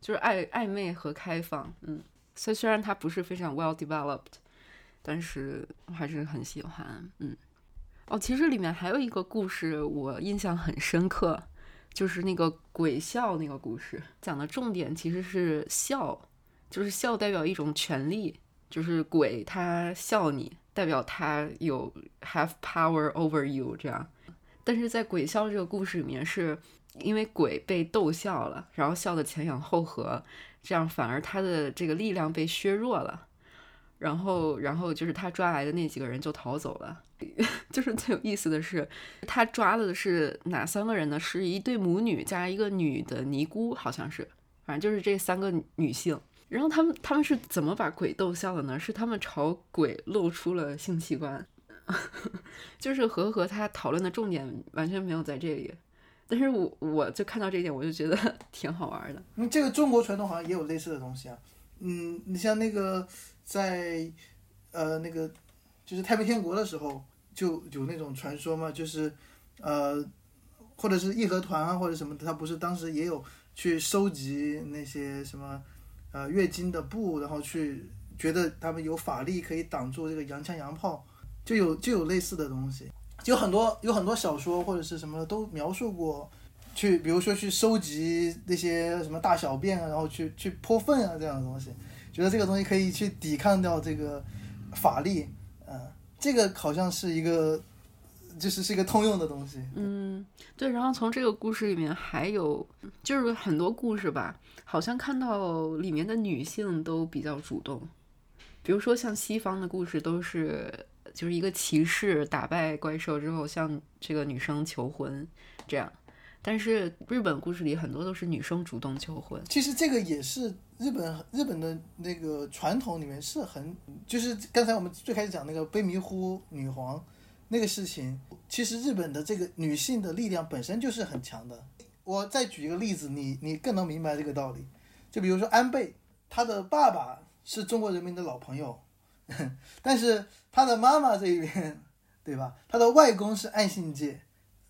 就是暧暧昧和开放，嗯，所以虽然它不是非常 well developed，但是还是很喜欢，嗯。哦，其实里面还有一个故事，我印象很深刻，就是那个鬼笑那个故事，讲的重点其实是笑，就是笑代表一种权利，就是鬼他笑你，代表他有 have power over you 这样。但是在鬼笑这个故事里面，是因为鬼被逗笑了，然后笑的前仰后合，这样反而他的这个力量被削弱了，然后，然后就是他抓来的那几个人就逃走了。就是最有意思的是，他抓了的是哪三个人呢？是一对母女加一个女的尼姑，好像是，反正就是这三个女性。然后他们他们是怎么把鬼逗笑的呢？是他们朝鬼露出了性器官，就是和和他讨论的重点完全没有在这里。但是我我就看到这一点，我就觉得 挺好玩的。嗯，这个中国传统好像也有类似的东西啊。嗯，你像那个在呃那个。就是太平天国的时候就有那种传说嘛，就是，呃，或者是义和团啊，或者什么的，他不是当时也有去收集那些什么，呃，月经的布，然后去觉得他们有法力可以挡住这个洋枪洋炮，就有就有类似的东西，就很多有很多小说或者是什么都描述过，去比如说去收集那些什么大小便啊，然后去去泼粪啊这样的东西，觉得这个东西可以去抵抗掉这个法力，嗯、这个好像是一个就是是一个通用的东西，嗯，对。然后从这个故事里面还有就是很多故事吧，好像看到里面的女性都比较主动，比如说像西方的故事都是就是一个骑士打败怪兽之后向这个女生求婚这样，但是日本故事里很多都是女生主动求婚。其实这个也是日本日本的那个传统里面是很，就是刚才我们最开始讲那个卑弥呼女皇那个事情，其实日本的这个女性的力量本身就是很强的。我再举一个例子，你你更能明白这个道理。就比如说安倍，他的爸爸是中国人民的老朋友，但是他的妈妈这一边，对吧？他的外公是岸信介，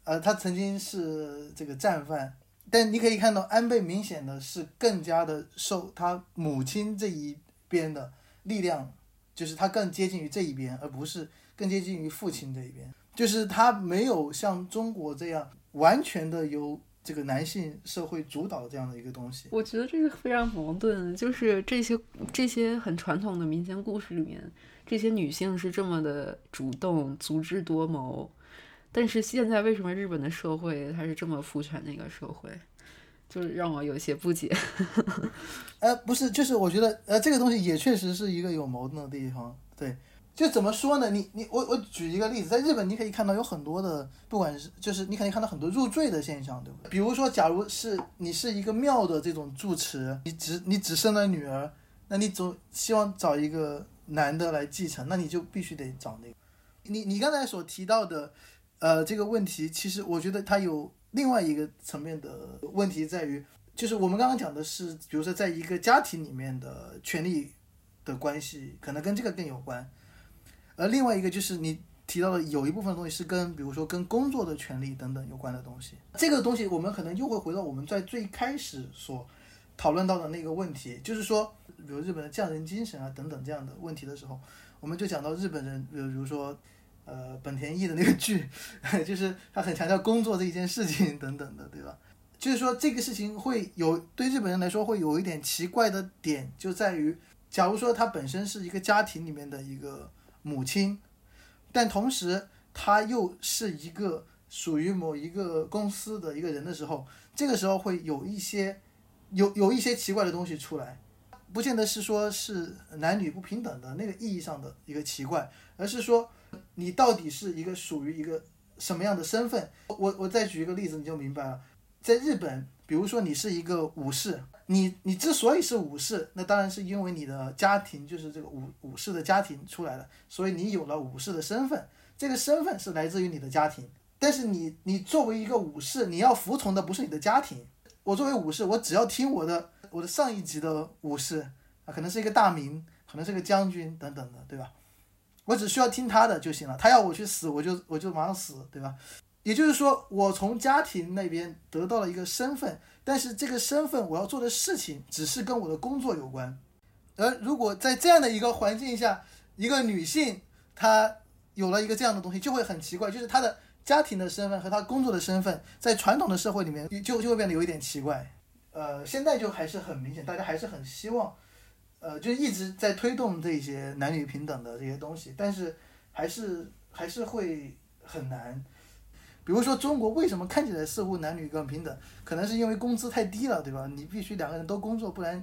呃，他曾经是这个战犯，但你可以看到安倍明显的是更加的受他母亲这一边的力量，就是他更接近于这一边，而不是更接近于父亲这一边。就是他没有像中国这样完全的由这个男性社会主导这样的一个东西。我觉得这是非常矛盾，就是这些这些很传统的民间故事里面，这些女性是这么的主动、足智多谋，但是现在为什么日本的社会它是这么父权的一个社会，就是让我有些不解。呃，不是，就是我觉得，呃，这个东西也确实是一个有矛盾的地方。对，就怎么说呢？你你我我举一个例子，在日本你可以看到有很多的，不管是就是你可以看到很多入赘的现象，对不对？比如说，假如是你是一个庙的这种住持，你只你只生了女儿，那你总希望找一个男的来继承，那你就必须得找那个。你你刚才所提到的，呃，这个问题，其实我觉得它有另外一个层面的问题在于。就是我们刚刚讲的是，比如说在一个家庭里面的权利的关系，可能跟这个更有关。而另外一个就是你提到的有一部分东西是跟，比如说跟工作的权利等等有关的东西。这个东西我们可能又会回到我们在最开始所讨论到的那个问题，就是说，比如日本的匠人精神啊等等这样的问题的时候，我们就讲到日本人，比如说。呃，本田翼的那个剧，就是他很强调工作这一件事情等等的，对吧？就是说这个事情会有对日本人来说会有一点奇怪的点，就在于，假如说他本身是一个家庭里面的一个母亲，但同时他又是一个属于某一个公司的一个人的时候，这个时候会有一些有有一些奇怪的东西出来，不见得是说是男女不平等的那个意义上的一个奇怪，而是说你到底是一个属于一个什么样的身份？我我再举一个例子，你就明白了。在日本，比如说你是一个武士，你你之所以是武士，那当然是因为你的家庭就是这个武武士的家庭出来的，所以你有了武士的身份。这个身份是来自于你的家庭，但是你你作为一个武士，你要服从的不是你的家庭。我作为武士，我只要听我的我的上一级的武士啊，可能是一个大名，可能是个将军等等的，对吧？我只需要听他的就行了，他要我去死，我就我就马上死，对吧？也就是说，我从家庭那边得到了一个身份，但是这个身份我要做的事情只是跟我的工作有关。而如果在这样的一个环境下，一个女性她有了一个这样的东西，就会很奇怪，就是她的家庭的身份和她工作的身份，在传统的社会里面就就会变得有一点奇怪。呃，现在就还是很明显，大家还是很希望，呃，就一直在推动这些男女平等的这些东西，但是还是还是会很难。比如说中国为什么看起来似乎男女更平等？可能是因为工资太低了，对吧？你必须两个人都工作，不然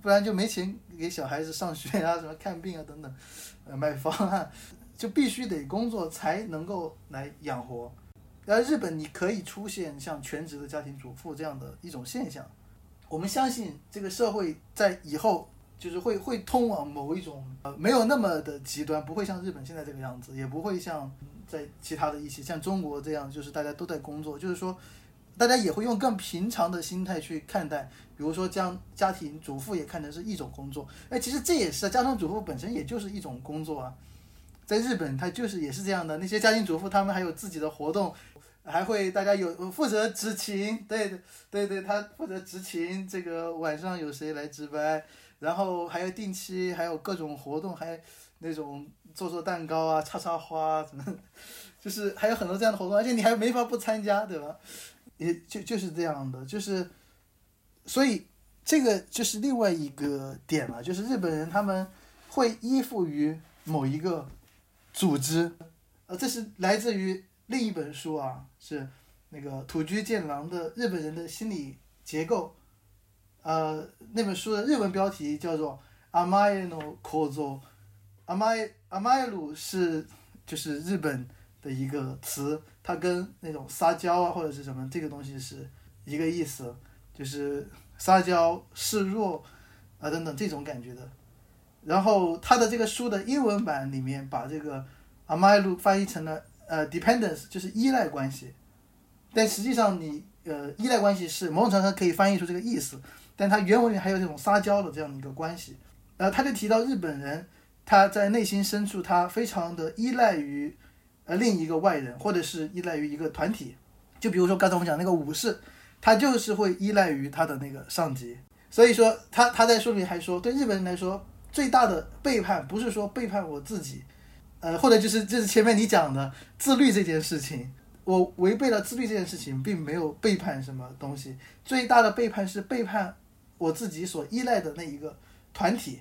不然就没钱给小孩子上学啊，什么看病啊等等，呃，买房啊，就必须得工作才能够来养活。而日本你可以出现像全职的家庭主妇这样的一种现象，我们相信这个社会在以后就是会会通往某一种呃没有那么的极端，不会像日本现在这个样子，也不会像。在其他的一些像中国这样，就是大家都在工作，就是说，大家也会用更平常的心态去看待，比如说将家庭主妇也看成是一种工作，哎，其实这也是家庭主妇本身也就是一种工作啊，在日本它就是也是这样的，那些家庭主妇他们还有自己的活动，还会大家有负责执勤，对对对对，他负责执勤，这个晚上有谁来值班，然后还有定期，还有各种活动，还那种做做蛋糕啊、插插花什么，就是还有很多这样的活动，而且你还没法不参加，对吧？也就就是这样的，就是，所以这个就是另外一个点了，就是日本人他们会依附于某一个组织，呃，这是来自于另一本书啊，是那个土居健郎的《日本人的心理结构》，呃，那本书的日文标题叫做《Amae no Kozo》，阿麦阿麦鲁是就是日本的一个词，它跟那种撒娇啊或者是什么这个东西是一个意思，就是撒娇示弱啊等等这种感觉的。然后它的这个书的英文版里面把这个阿麦鲁翻译成了呃 dependence，就是依赖关系。但实际上你呃依赖关系是某种程度上可以翻译出这个意思，但它原文里还有这种撒娇的这样的一个关系。呃，他就提到日本人他在内心深处他非常的依赖于呃另一个外人，或者是依赖于一个团体。就比如说刚才我们讲那个武士，他就是会依赖于他的那个上级。所以说他他在书里还说，对日本人来说最大的背叛不是说背叛我自己，呃，或者就是就是前面你讲的自律这件事情。我违背了自律这件事情，并没有背叛什么东西。最大的背叛是背叛我自己所依赖的那一个团体。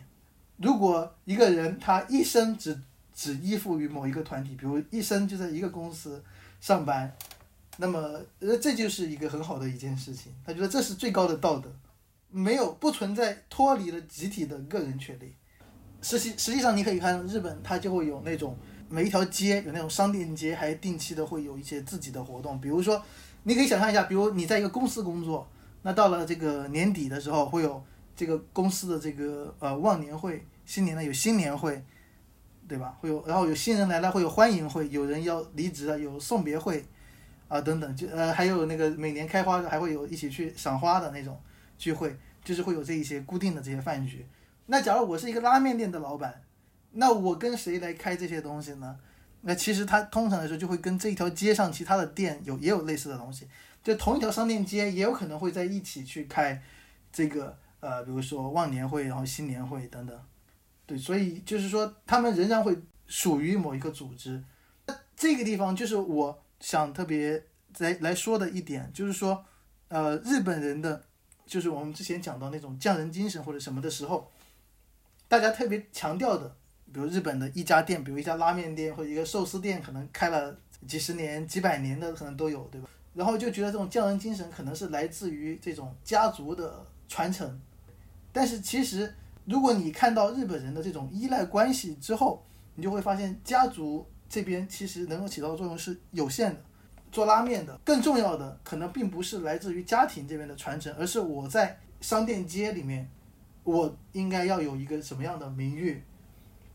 如果一个人他一生只只依附于某一个团体，比如一生就在一个公司上班，那么呃这就是一个很好的一件事情。他觉得这是最高的道德，没有不存在脱离了集体的个人权利。实际实际上你可以看日本，它就会有那种。每一条街有那种商店街，还定期的会有一些自己的活动。比如说，你可以想象一下，比如你在一个公司工作，那到了这个年底的时候，会有这个公司的这个呃忘年会，新年呢有新年会，对吧？会有，然后有新人来了会有欢迎会，有人要离职了有送别会，啊等等，就呃还有那个每年开花的还会有一起去赏花的那种聚会，就是会有这一些固定的这些饭局。那假如我是一个拉面店的老板。那我跟谁来开这些东西呢？那其实他通常来说就会跟这一条街上其他的店有也有类似的东西，就同一条商店街也有可能会在一起去开这个呃，比如说忘年会，然后新年会等等。对，所以就是说他们仍然会属于某一个组织。那这个地方就是我想特别来来说的一点，就是说呃，日本人的就是我们之前讲到那种匠人精神或者什么的时候，大家特别强调的。比如日本的一家店，比如一家拉面店或者一个寿司店，可能开了几十年、几百年的可能都有，对吧？然后就觉得这种匠人精神可能是来自于这种家族的传承。但是其实，如果你看到日本人的这种依赖关系之后，你就会发现家族这边其实能够起到的作用是有限的。做拉面的更重要的可能并不是来自于家庭这边的传承，而是我在商店街里面，我应该要有一个什么样的名誉。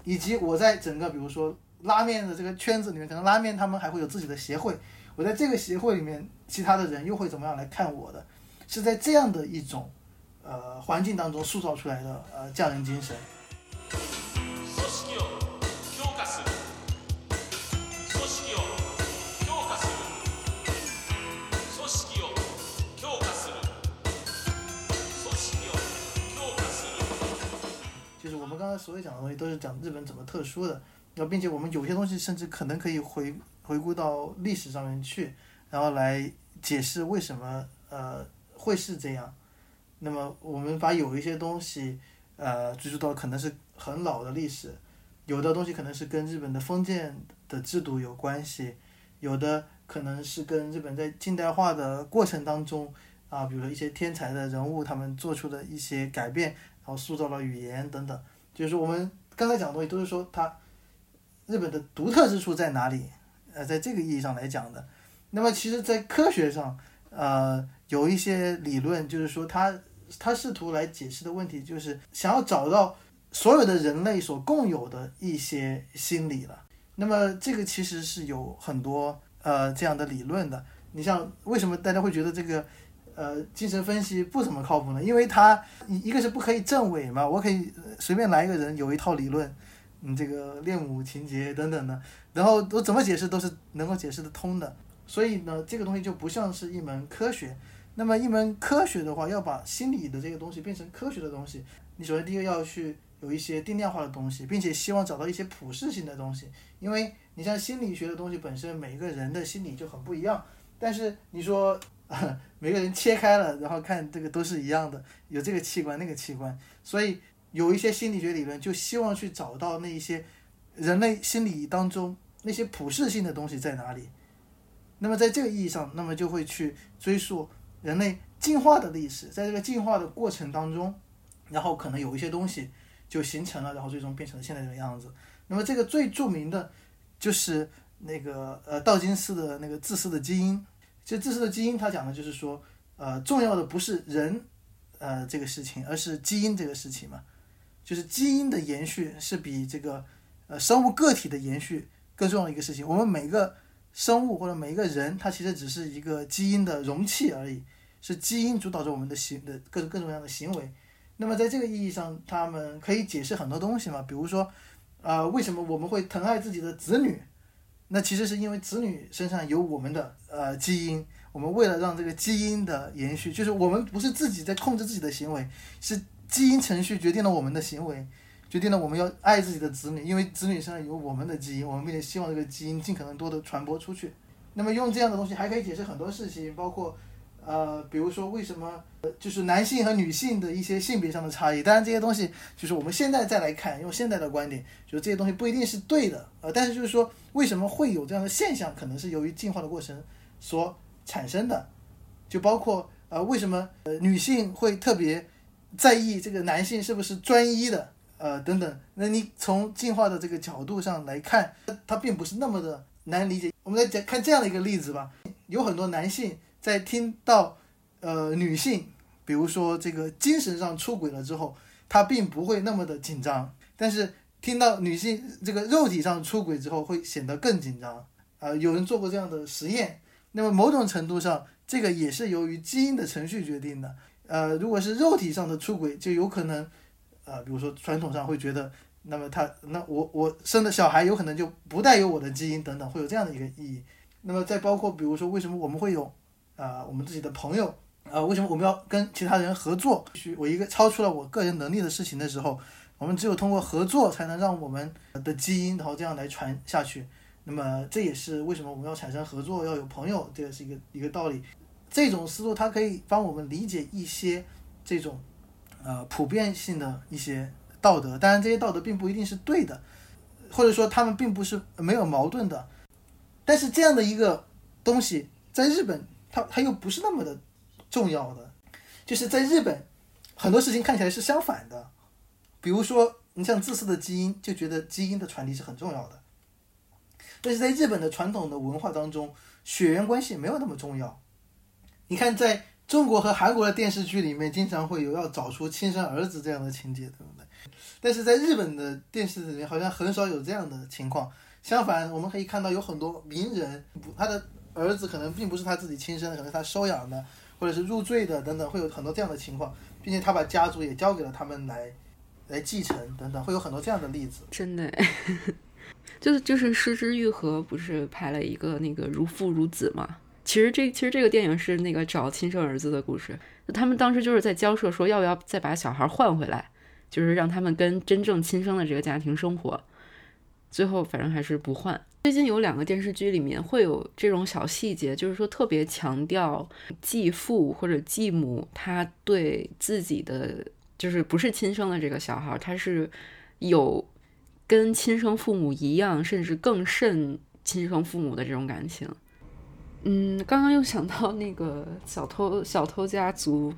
以及我在整个比如说拉面的这个圈子里面，可能拉面他们还会有自己的协会，我在这个协会里面，其他的人又会怎么样来看我的？是在这样的一种呃环境当中塑造出来的呃匠人精神。就是我们刚才所有讲的东西都是讲日本怎么特殊的，然后并且我们有些东西甚至可能可以回回顾到历史上面去，然后来解释为什么呃会是这样。那么我们把有一些东西呃追溯到可能是很老的历史，有的东西可能是跟日本的封建的制度有关系，有的可能是跟日本在近代化的过程当中啊，比如说一些天才的人物他们做出的一些改变，然后塑造了语言等等。就是我们刚才讲的东西，都是说它日本的独特之处在哪里？呃，在这个意义上来讲的。那么，其实，在科学上，呃，有一些理论，就是说，它它试图来解释的问题，就是想要找到所有的人类所共有的一些心理了。那么，这个其实是有很多呃这样的理论的。你像，为什么大家会觉得这个？呃，精神分析不怎么靠谱呢，因为它一一个是不可以证伪嘛，我可以随便来一个人有一套理论，嗯，这个恋母情节等等的，然后我怎么解释都是能够解释得通的，所以呢，这个东西就不像是一门科学，那么一门科学的话，要把心理的这个东西变成科学的东西，你首先第一个要去有一些定量化的东西，并且希望找到一些普适性的东西，因为你像心理学的东西本身，每个人的心理就很不一样。但是你说 每个人切开了，然后看这个都是一样的，有这个器官那个器官，所以有一些心理学理论就希望去找到那一些人类心理当中那些普适性的东西在哪里。那么在这个意义上，那么就会去追溯人类进化的历史，在这个进化的过程当中，然后可能有一些东西就形成了，然后最终变成了现在这个样子。那么这个最著名的，就是那个呃道金斯的那个自私的基因。这自私的基因，它讲的就是说，呃，重要的不是人，呃这个事情，而是基因这个事情嘛。就是基因的延续是比这个呃生物个体的延续更重要的一个事情。我们每个生物或者每一个人，它其实只是一个基因的容器而已，是基因主导着我们的行的各种各种各样的行为。那么在这个意义上，他们可以解释很多东西嘛，比如说，呃，为什么我们会疼爱自己的子女？那其实是因为子女身上有我们的呃基因，我们为了让这个基因的延续，就是我们不是自己在控制自己的行为，是基因程序决定了我们的行为，决定了我们要爱自己的子女，因为子女身上有我们的基因，我们也希望这个基因尽可能多的传播出去。那么用这样的东西还可以解释很多事情，包括呃，比如说为什么就是男性和女性的一些性别上的差异。当然这些东西就是我们现在再来看，用现在的观点，就是这些东西不一定是对的，呃，但是就是说为什么会有这样的现象，可能是由于进化的过程所产生的，就包括呃为什么呃女性会特别在意这个男性是不是专一的，呃等等。那你从进化的这个角度上来看，它并不是那么的难理解。我们来讲看这样的一个例子吧，有很多男性在听到呃女性，比如说这个精神上出轨了之后，他并不会那么的紧张，但是听到女性这个肉体上出轨之后，会显得更紧张。呃，有人做过这样的实验，那么某种程度上，这个也是由于基因的程序决定的。呃，如果是肉体上的出轨，就有可能，呃，比如说传统上会觉得，那么他那我我生的小孩有可能就不带有我的基因等等，会有这样的一个意义。那么再包括比如说为什么我们会有啊、我们自己的朋友啊、为什么我们要跟其他人合作？去我一个超出了我个人能力的事情的时候，我们只有通过合作才能让我们的基因然后这样来传下去。那么这也是为什么我们要产生合作，要有朋友，这也是一个一个道理。这种思路它可以帮我们理解一些这种呃普遍性的一些道德，当然这些道德并不一定是对的，或者说他们并不是没有矛盾的。但是这样的一个东西，在日本它它又不是那么的重要的，就是在日本很多事情看起来是相反的，比如说你像自私的基因，就觉得基因的传递是很重要的。但是在日本的传统的文化当中，血缘关系没有那么重要。你看，在中国和韩国的电视剧里面，经常会有要找出亲生儿子这样的情节，对不对？但是在日本的电视里面，好像很少有这样的情况。相反，我们可以看到有很多名人，他的儿子可能并不是他自己亲生的，可能他收养的，或者是入赘的等等，会有很多这样的情况，并且他把家族也交给了他们来来继承等等，会有很多这样的例子。真的，就是就是失之愈合不是拍了一个那个如父如子嘛？其实这其实这个电影是那个找亲生儿子的故事，他们当时就是在交涉说要不要再把小孩换回来，就是让他们跟真正亲生的这个家庭生活。最后反正还是不换。最近有两个电视剧里面会有这种小细节，就是说特别强调继父或者继母他对自己的就是不是亲生的这个小孩，他是有跟亲生父母一样，甚至更甚亲生父母的这种感情。嗯，刚刚又想到那个小偷小偷家族，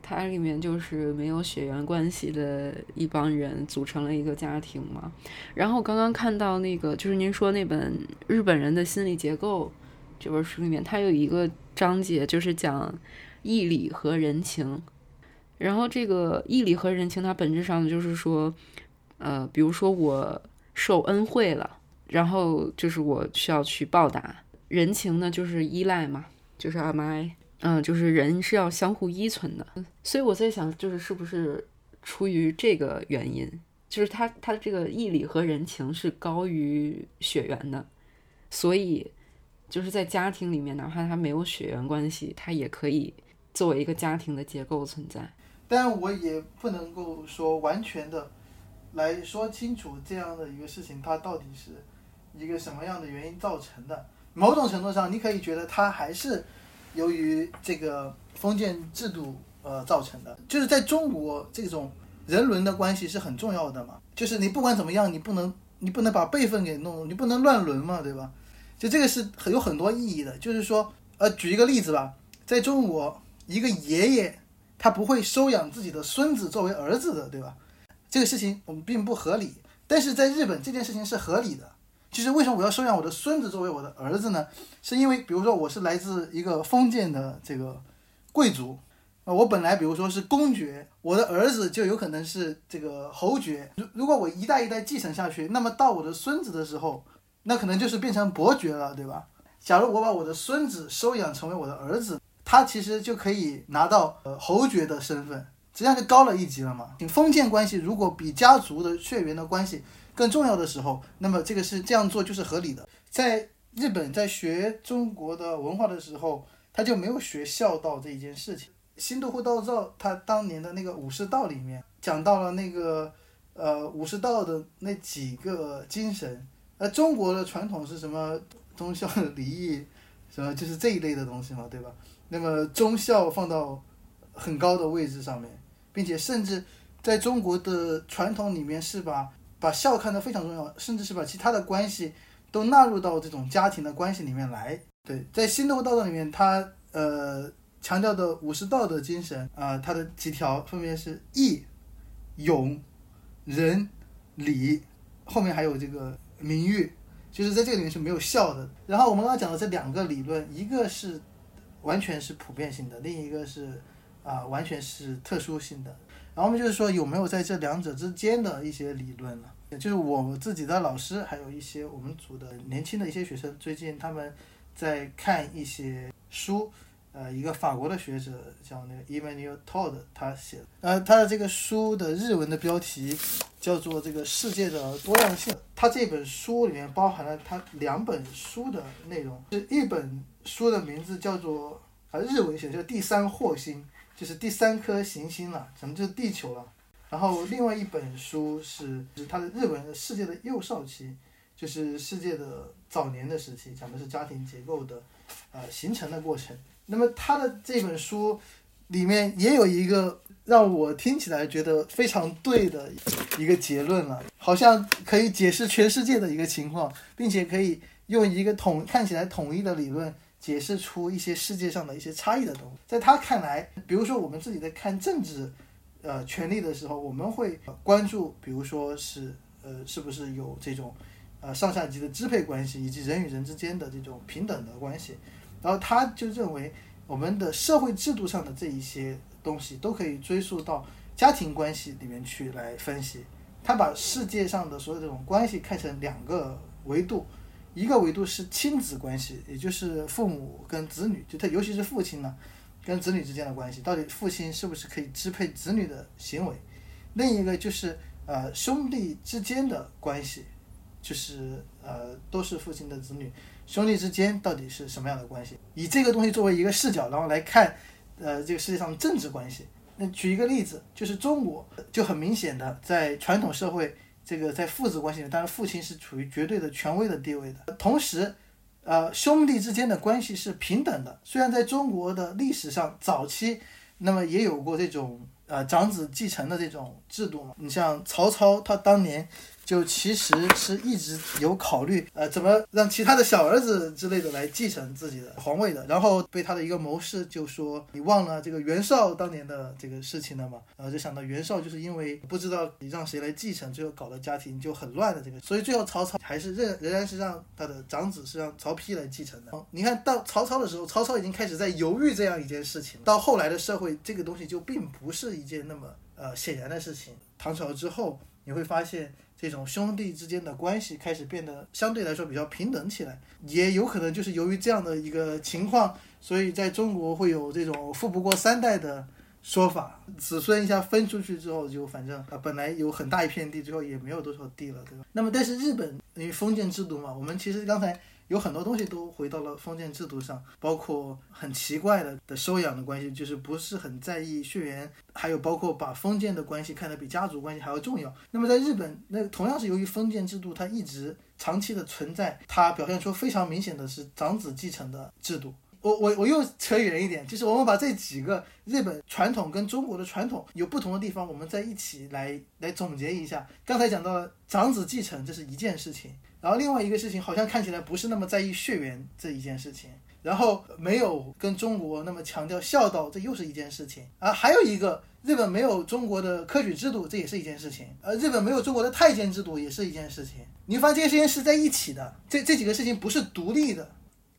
它里面就是没有血缘关系的一帮人组成了一个家庭嘛。然后刚刚看到那个，就是您说那本《日本人的心理结构》这本书里面，它有一个章节就是讲义理和人情。然后这个义理和人情，它本质上就是说，呃，比如说我受恩惠了，然后就是我需要去报答。人情呢，就是依赖嘛，就是阿麦，嗯，就是人是要相互依存的。所以我在想，就是是不是出于这个原因，就是他他的这个义理和人情是高于血缘的，所以就是在家庭里面，哪怕他没有血缘关系，他也可以作为一个家庭的结构存在。但我也不能够说完全的来说清楚这样的一个事情，它到底是一个什么样的原因造成的。某种程度上，你可以觉得它还是由于这个封建制度呃造成的。就是在中国，这种人伦的关系是很重要的嘛。就是你不管怎么样，你不能你不能把辈分给弄，你不能乱伦嘛，对吧？就这个是很有很多意义的。就是说，呃，举一个例子吧，在中国，一个爷爷他不会收养自己的孙子作为儿子的，对吧？这个事情我们并不合理。但是在日本，这件事情是合理的。就是为什么我要收养我的孙子作为我的儿子呢？是因为比如说我是来自一个封建的这个贵族，啊，我本来比如说是公爵，我的儿子就有可能是这个侯爵。如如果我一代一代继承下去，那么到我的孙子的时候，那可能就是变成伯爵了，对吧？假如我把我的孙子收养成为我的儿子，他其实就可以拿到呃侯爵的身份，实际上就高了一级了嘛。你封建关系如果比家族的血缘的关系更重要的时候，那么这个是这样做就是合理的。在日本在学中国的文化的时候，他就没有学孝道这一件事情。新都户道造他当年的那个武士道里面讲到了那个呃武士道的那几个精神。而，中国的传统是什么？忠孝礼义，什么就是这一类的东西嘛，对吧？那么忠孝放到很高的位置上面，并且甚至在中国的传统里面是把把孝看得非常重要，甚至是把其他的关系都纳入到这种家庭的关系里面来。对，在新的道德里面，它呃强调的武士道的精神啊、它的几条分别是义、勇、仁、礼，后面还有这个名誉，就是在这个里面是没有孝的。然后我们刚刚讲的这两个理论，一个是完全是普遍性的，另一个是啊、完全是特殊性的。然后我们就是说有没有在这两者之间的一些理论呢？就是我自己的老师，还有一些我们组的年轻的一些学生，最近他们在看一些书，呃，一个法国的学者叫那个 Emmanuel Todd，他写的，呃，他的这个书的日文的标题叫做《这个世界的多样性》。他这本书里面包含了他两本书的内容，是一本书的名字叫做啊日文写的叫第三惑星，就是第三颗行星了，咱们就是地球了。然后另外一本书是是它的日本的世界的幼少期，就是世界的早年的时期，讲的是家庭结构的呃形成的过程。那么他的这本书里面也有一个让我听起来觉得非常对的一个结论了，好像可以解释全世界的一个情况，并且可以用一个统看起来统一的理论解释出一些世界上的一些差异的东西。在他看来，比如说我们自己在看政治。呃，权利的时候，我们会关注，比如说是呃，是不是有这种呃上下级的支配关系，以及人与人之间的这种平等的关系。然后他就认为，我们的社会制度上的这一些东西都可以追溯到家庭关系里面去来分析。他把世界上的所有这种关系看成两个维度，一个维度是亲子关系，也就是父母跟子女，就他尤其是父亲呢。跟子女之间的关系，到底父亲是不是可以支配子女的行为？另一个就是呃兄弟之间的关系，就是呃都是父亲的子女，兄弟之间到底是什么样的关系？以这个东西作为一个视角，然后来看呃这个世界上的政治关系。那举一个例子，就是中国就很明显的在传统社会，这个在父子关系里，当然父亲是处于绝对的权威的地位的，同时。呃，兄弟之间的关系是平等的。虽然在中国的历史上早期，那么也有过这种呃长子继承的这种制度嘛。你像曹操，他当年就其实是一直有考虑，呃，怎么让其他的小儿子之类的来继承自己的皇位的。然后被他的一个谋士就说：“你忘了这个袁绍当年的这个事情了吗？”然后就想到袁绍就是因为不知道你让谁来继承，最后搞得家庭就很乱的这个，所以最后曹操还是仍仍然是让他的长子是让曹丕来继承的。你看到曹操的时候，曹操已经开始在犹豫这样一件事情。到后来的社会，这个东西就并不是一件那么呃显然的事情。唐朝之后，你会发现。这种兄弟之间的关系开始变得相对来说比较平等起来，也有可能就是由于这样的一个情况，所以在中国会有这种富不过三代的说法，子孙一下分出去之后，就反正啊本来有很大一片地，最后也没有多少地了，对吧？那么但是日本因为封建制度嘛，我们其实刚才有很多东西都回到了封建制度上，包括很奇怪的的收养的关系，就是不是很在意血缘，还有包括把封建的关系看得比家族关系还要重要。那么在日本，那同样是由于封建制度它一直长期的存在，它表现出非常明显的是长子继承的制度。我我我又扯远一点，就是我们把这几个日本传统跟中国的传统有不同的地方，我们在一起来来总结一下。刚才讲到长子继承，这是一件事情，然后另外一个事情好像看起来不是那么在意血缘这一件事情，然后没有跟中国那么强调孝道，这又是一件事情啊，还有一个日本没有中国的科举制度，这也是一件事情，呃，日本没有中国的太监制度也是一件事情。你发现这些事情是在一起的，这这几个事情不是独立的。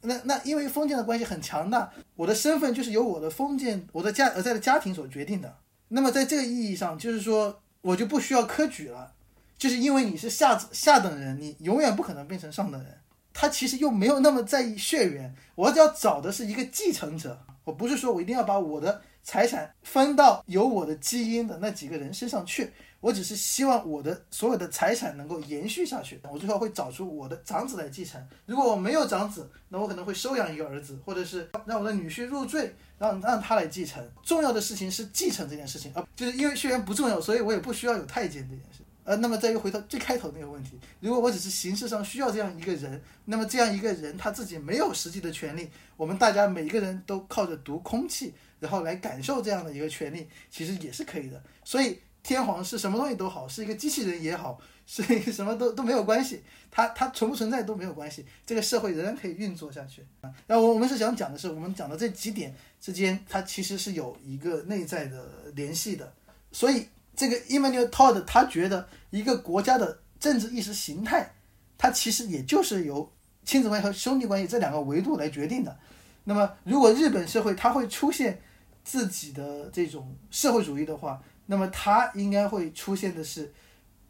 那那因为封建的关系很强大，我的身份就是由我的封建我的家呃在的家庭所决定的。那么在这个意义上，就是说我就不需要科举了，就是因为你是下下等人，你永远不可能变成上等人。他其实又没有那么在意血缘，我要找的是一个继承者，我不是说我一定要把我的财产分到有我的基因的那几个人身上去。我只是希望我的所有的财产能够延续下去，我最后会找出我的长子来继承。如果我没有长子，那我可能会收养一个儿子，或者是让我的女婿入赘，让让他来继承。重要的事情是继承这件事情，而就是因为血缘不重要，所以我也不需要有太监这件事。呃，那么再又回到最开头那个问题，如果我只是形式上需要这样一个人，那么这样一个人他自己没有实际的权利，我们大家每一个人都靠着读空气，然后来感受这样的一个权利，其实也是可以的。所以。天皇是什么东西都好，是一个机器人也好，是一个什么都都没有关系，它它存不存在都没有关系，这个社会仍然可以运作下去啊。那我我们是想讲的是，我们讲的这几点之间，它其实是有一个内在的联系的。所以这个 Emmanuel Todd 他觉得一个国家的政治意识形态，它其实也就是由亲子关系和兄弟关系这两个维度来决定的。那么如果日本社会它会出现自己的这种社会主义的话，那么它应该会出现的是，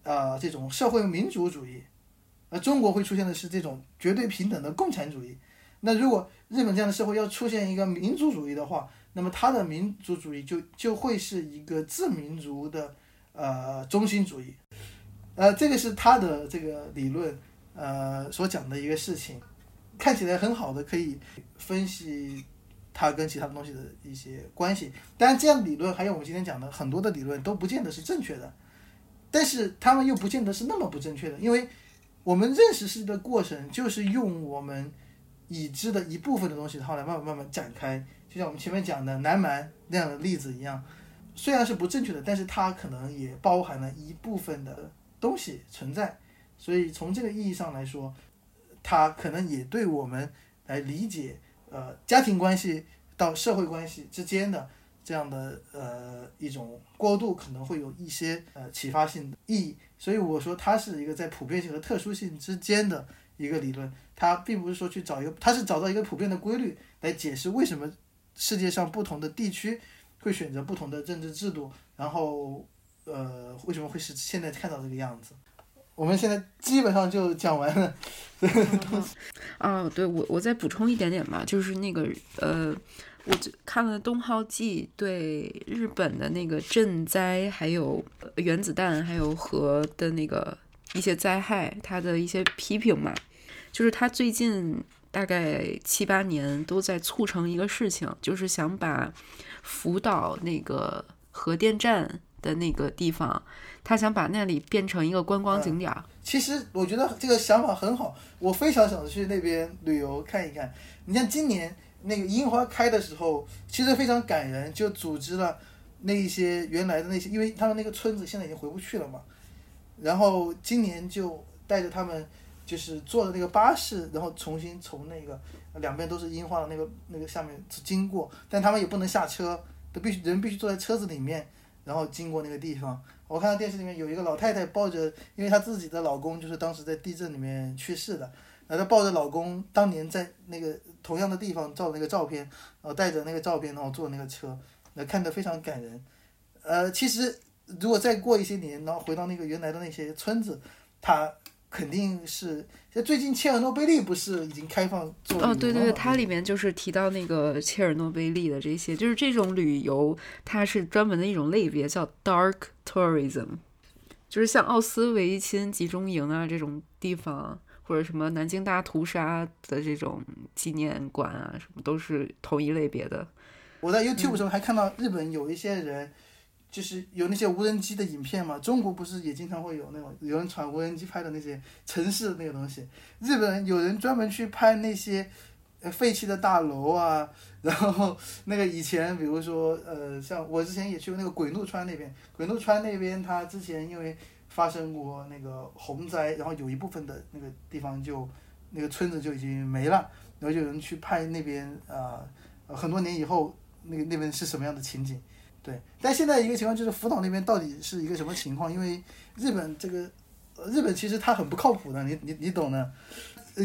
呃，这种社会民主主义，而中国会出现的是这种绝对平等的共产主义。那如果日本这样的社会要出现一个民族主义的话，那么他的民族主义就就会是一个自民族的呃中心主义。呃，这个是他的这个理论呃所讲的一个事情，看起来很好的可以分析。它跟其他东西的一些关系，当然这样理论还有我们今天讲的很多的理论都不见得是正确的，但是他们又不见得是那么不正确的，因为我们认识世界的过程就是用我们已知的一部分的东西，后来慢慢慢慢展开，就像我们前面讲的南蛮那样的例子一样，虽然是不正确的，但是它可能也包含了一部分的东西存在，所以从这个意义上来说，它可能也对我们来理解。呃，家庭关系到社会关系之间的这样的呃一种过渡，可能会有一些呃启发性的意义。所以我说它是一个在普遍性和特殊性之间的一个理论，它并不是说去找一个，它是找到一个普遍的规律来解释为什么世界上不同的地区会选择不同的政治制度，然后呃为什么会是现在看到这个样子。我们现在基本上就讲完了。啊，对我，我再补充一点点吧，就是那个呃，我看了东浩纪对日本的那个震灾，还有原子弹，还有核的那个一些灾害，他的一些批评嘛，就是他最近大概七八年都在促成一个事情，就是想把福岛那个核电站的那个地方。他想把那里变成一个观光景点。其实我觉得这个想法很好，我非常想去那边旅游看一看。你像今年那个樱花开的时候，其实非常感人，就组织了那一些原来的那些，因为他们那个村子现在已经回不去了嘛。然后今年就带着他们，就是坐的那个巴士，然后重新从那个两边都是樱花的那个那个下面经过，但他们也不能下车，都必须人必须坐在车子里面，然后经过那个地方。我看到电视里面有一个老太太抱着，因为她自己的老公就是当时在地震里面去世的，然后她抱着老公当年在那个同样的地方照的那个照片，然后带着那个照片，然后坐那个车，那看得非常感人。呃，其实如果再过一些年，然后回到那个原来的那些村子，它。肯定是，像最近切尔诺贝利不是已经开放做哦，对对对，它里面就是提到那个切尔诺贝利的这些，就是这种旅游，它是专门的一种类别，叫 dark tourism，就是像奥斯维辛集中营啊这种地方，或者什么南京大屠杀的这种纪念馆啊，什么都是同一类别的。我在 YouTube 上还看到日本有一些人，就是有那些无人机的影片嘛。中国不是也经常会有那种有人传无人机拍的那些城市的那个东西。日本有人专门去拍那些呃废弃的大楼啊，然后那个以前比如说呃，像我之前也去过那个鬼怒川那边，鬼怒川那边它之前因为发生过那个洪灾，然后有一部分的那个地方就那个村子就已经没了，然后就有人去拍那边啊、很多年以后。那个那边是什么样的情景？对，但现在一个情况就是福岛那边到底是一个什么情况？因为日本这个，日本其实它很不靠谱的，你你你懂的。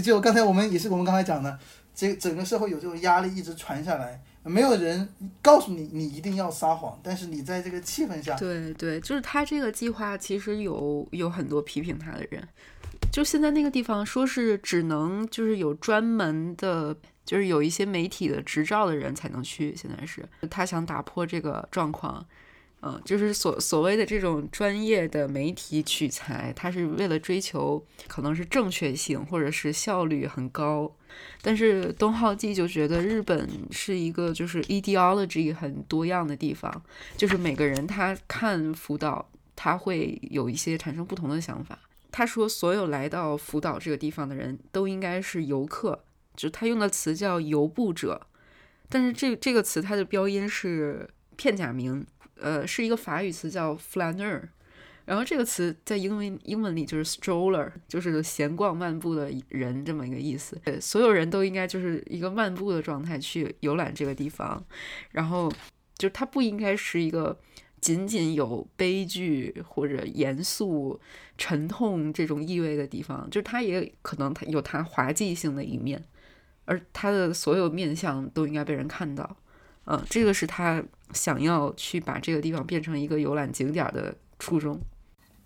就刚才我们也是我们刚才讲的，这整个社会有这种压力一直传下来，没有人告诉你你一定要撒谎，但是你在这个气氛下，对对，就是他这个计划其实有有很多批评他的人，就现在那个地方说是只能就是有专门的。就是有一些媒体的执照的人才能去，现在是他想打破这个状况，嗯，就是所所谓的这种专业的媒体取材，他是为了追求可能是正确性或者是效率很高，但是东浩纪就觉得日本是一个就是 ideology 很多样的地方，就是每个人他看福岛，他会有一些产生不同的想法。他说，所有来到福岛这个地方的人都应该是游客。就他用的词叫游步者，但是这这个词它的标音是片假名，呃，是一个法语词叫 flaneur，然后这个词在英文英文里就是 stroller，就是闲逛漫步的人这么一个意思。对，所有人都应该就是一个漫步的状态去游览这个地方，然后就它不应该是一个仅仅有悲剧或者严肃、沉痛这种意味的地方，就是它也可能它有它滑稽性的一面。而他的所有面相都应该被人看到，嗯，这个是他想要去把这个地方变成一个游览景点的初衷。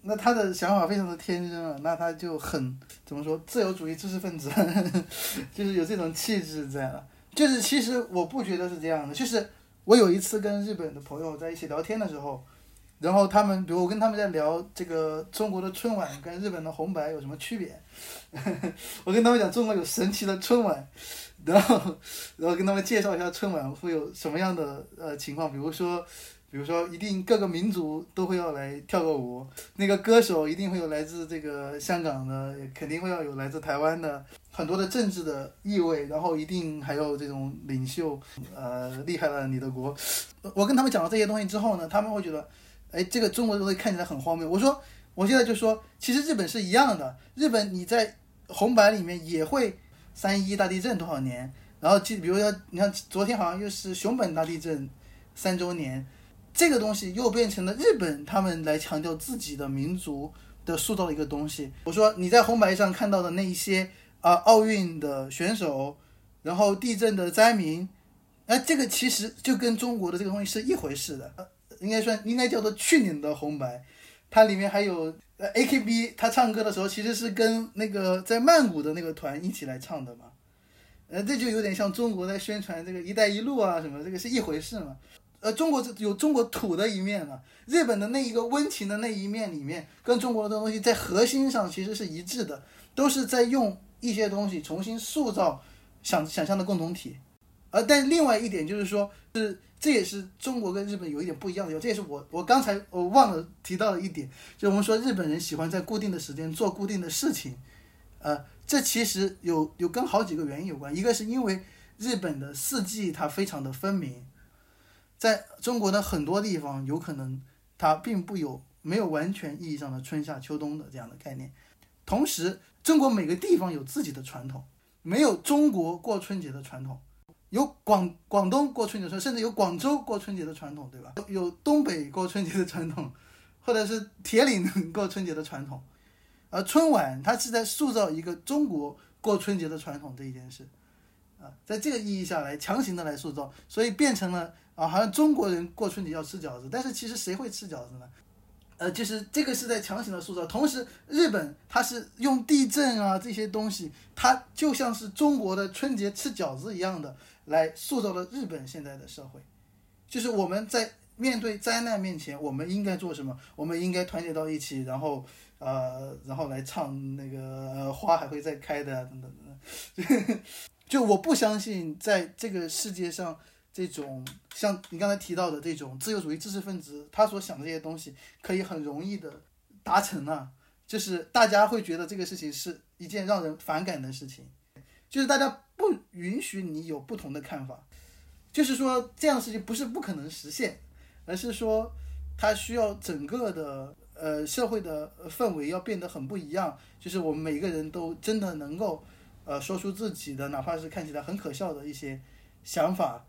那他的想法非常的天真啊，那他就很怎么说自由主义知识分子，就是有这种气质在了。就是其实我不觉得是这样的，就是我有一次跟日本的朋友在一起聊天的时候，然后他们比如我跟他们在聊这个中国的春晚跟日本的红白有什么区别。我跟他们讲中国有神奇的春晚，然后然后跟他们介绍一下春晚会有什么样的呃情况，比如说比如说一定各个民族都会要来跳个舞，那个歌手一定会有来自这个香港的，肯定会要有来自台湾的，很多的政治的意味，然后一定还有这种领袖，呃厉害了你的国。我跟他们讲了这些东西之后呢，他们会觉得，哎，这个中国的东西看起来很荒谬。我说。我现在就说，其实日本是一样的。日本你在红白里面也会三一大地震多少年，然后就，比如说你看昨天好像又是熊本大地震三周年，这个东西又变成了日本他们来强调自己的民族的塑造的一个东西。我说你在红白上看到的那一些啊奥运的选手，然后地震的灾民，哎，这个其实就跟中国的这个东西是一回事的，应该算应该叫做去年的红白。它里面还有呃 AKB，他唱歌的时候其实是跟那个在曼谷的那个团一起来唱的嘛，呃，这就有点像中国在宣传这个“一带一路”啊什么，这个是一回事嘛。呃，中国有中国土的一面嘛，日本的那一个温情的那一面里面，跟中国的东西在核心上其实是一致的，都是在用一些东西重新塑造想想象的共同体。呃，但另外一点就是说，是。这也是中国跟日本有一点不一样的，这也是我我刚才我忘了提到的一点，就我们说日本人喜欢在固定的时间做固定的事情，呃，这其实有有跟好几个原因有关，一个是因为日本的四季它非常的分明，在中国的很多地方有可能它并不有没有完全意义上的春夏秋冬的这样的概念，同时中国每个地方有自己的传统，没有中国过春节的传统。有广广东过春节的，甚至有广州过春节的传统，对吧？有东北过春节的传统，或者是铁岭过春节的传统。而春晚它是在塑造一个中国过春节的传统这一件事，啊，在这个意义下来强行的来塑造，所以变成了啊，好像中国人过春节要吃饺子，但是其实谁会吃饺子呢？呃，就是这个是在强行的塑造。同时，日本它是用地震啊这些东西，它就像是中国的春节吃饺子一样的。来塑造了日本现在的社会，就是我们在面对灾难面前，我们应该做什么？我们应该团结到一起，然后呃，然后来唱那个、花还会再开的啊等等等等。就我不相信在这个世界上，这种像你刚才提到的这种自由主义知识分子，他所想的这些东西，可以很容易的达成啊。就是大家会觉得这个事情是一件让人反感的事情，就是大家不允许你有不同的看法，就是说这样的事情不是不可能实现，而是说它需要整个的呃社会的氛围要变得很不一样，就是我们每个人都真的能够呃说出自己的，哪怕是看起来很可笑的一些想法，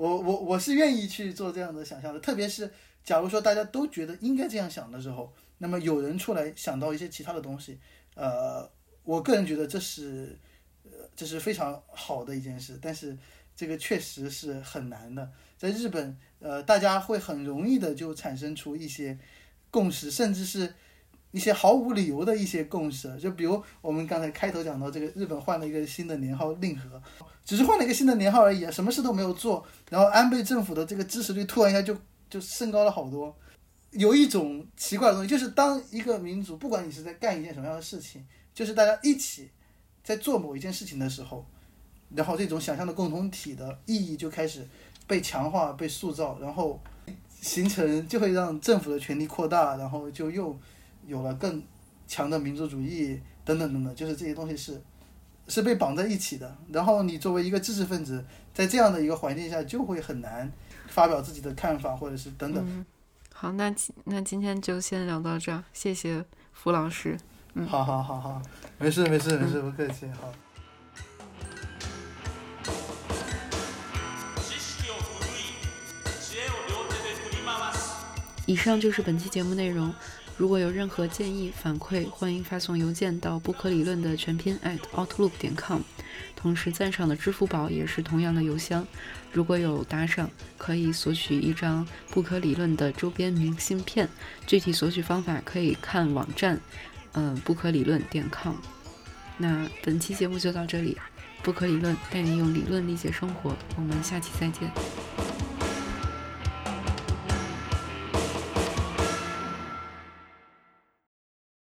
我我我是愿意去做这样的想象的，特别是假如说大家都觉得应该这样想的时候。那么有人出来想到一些其他的东西，呃，我个人觉得这是，呃，这是非常好的一件事。但是这个确实是很难的。在日本，呃，大家会很容易的就产生出一些共识，甚至是一些毫无理由的一些共识。就比如我们刚才开头讲到，这个日本换了一个新的年号令和，只是换了一个新的年号而已，什么事都没有做，然后安倍政府的这个支持率突然一下就就升高了好多。有一种奇怪的东西，就是当一个民族，不管你是在干一件什么样的事情，就是大家一起在做某一件事情的时候，然后这种想象的共同体的意义就开始被强化、被塑造，然后形成就会让政府的权力扩大，然后就又有了更强的民族主义等等等等，就是这些东西是是被绑在一起的。然后你作为一个知识分子，在这样的一个环境下，就会很难发表自己的看法，或者是等等。好，那今那今天就先聊到这儿，谢谢付老师。嗯，好好好好，没事没事没事，不客气。好。以上就是本期节目内容。如果有任何建议反馈，欢迎发送邮件到不可理论的全拼 at outlook 点 com。同时，赞赏的支付宝也是同样的邮箱。如果有打赏，可以索取一张不可理论的周边明信片。具体索取方法可以看网站，嗯，不可理论点 com。那本期节目就到这里，不可理论带你用理论理解生活。我们下期再见。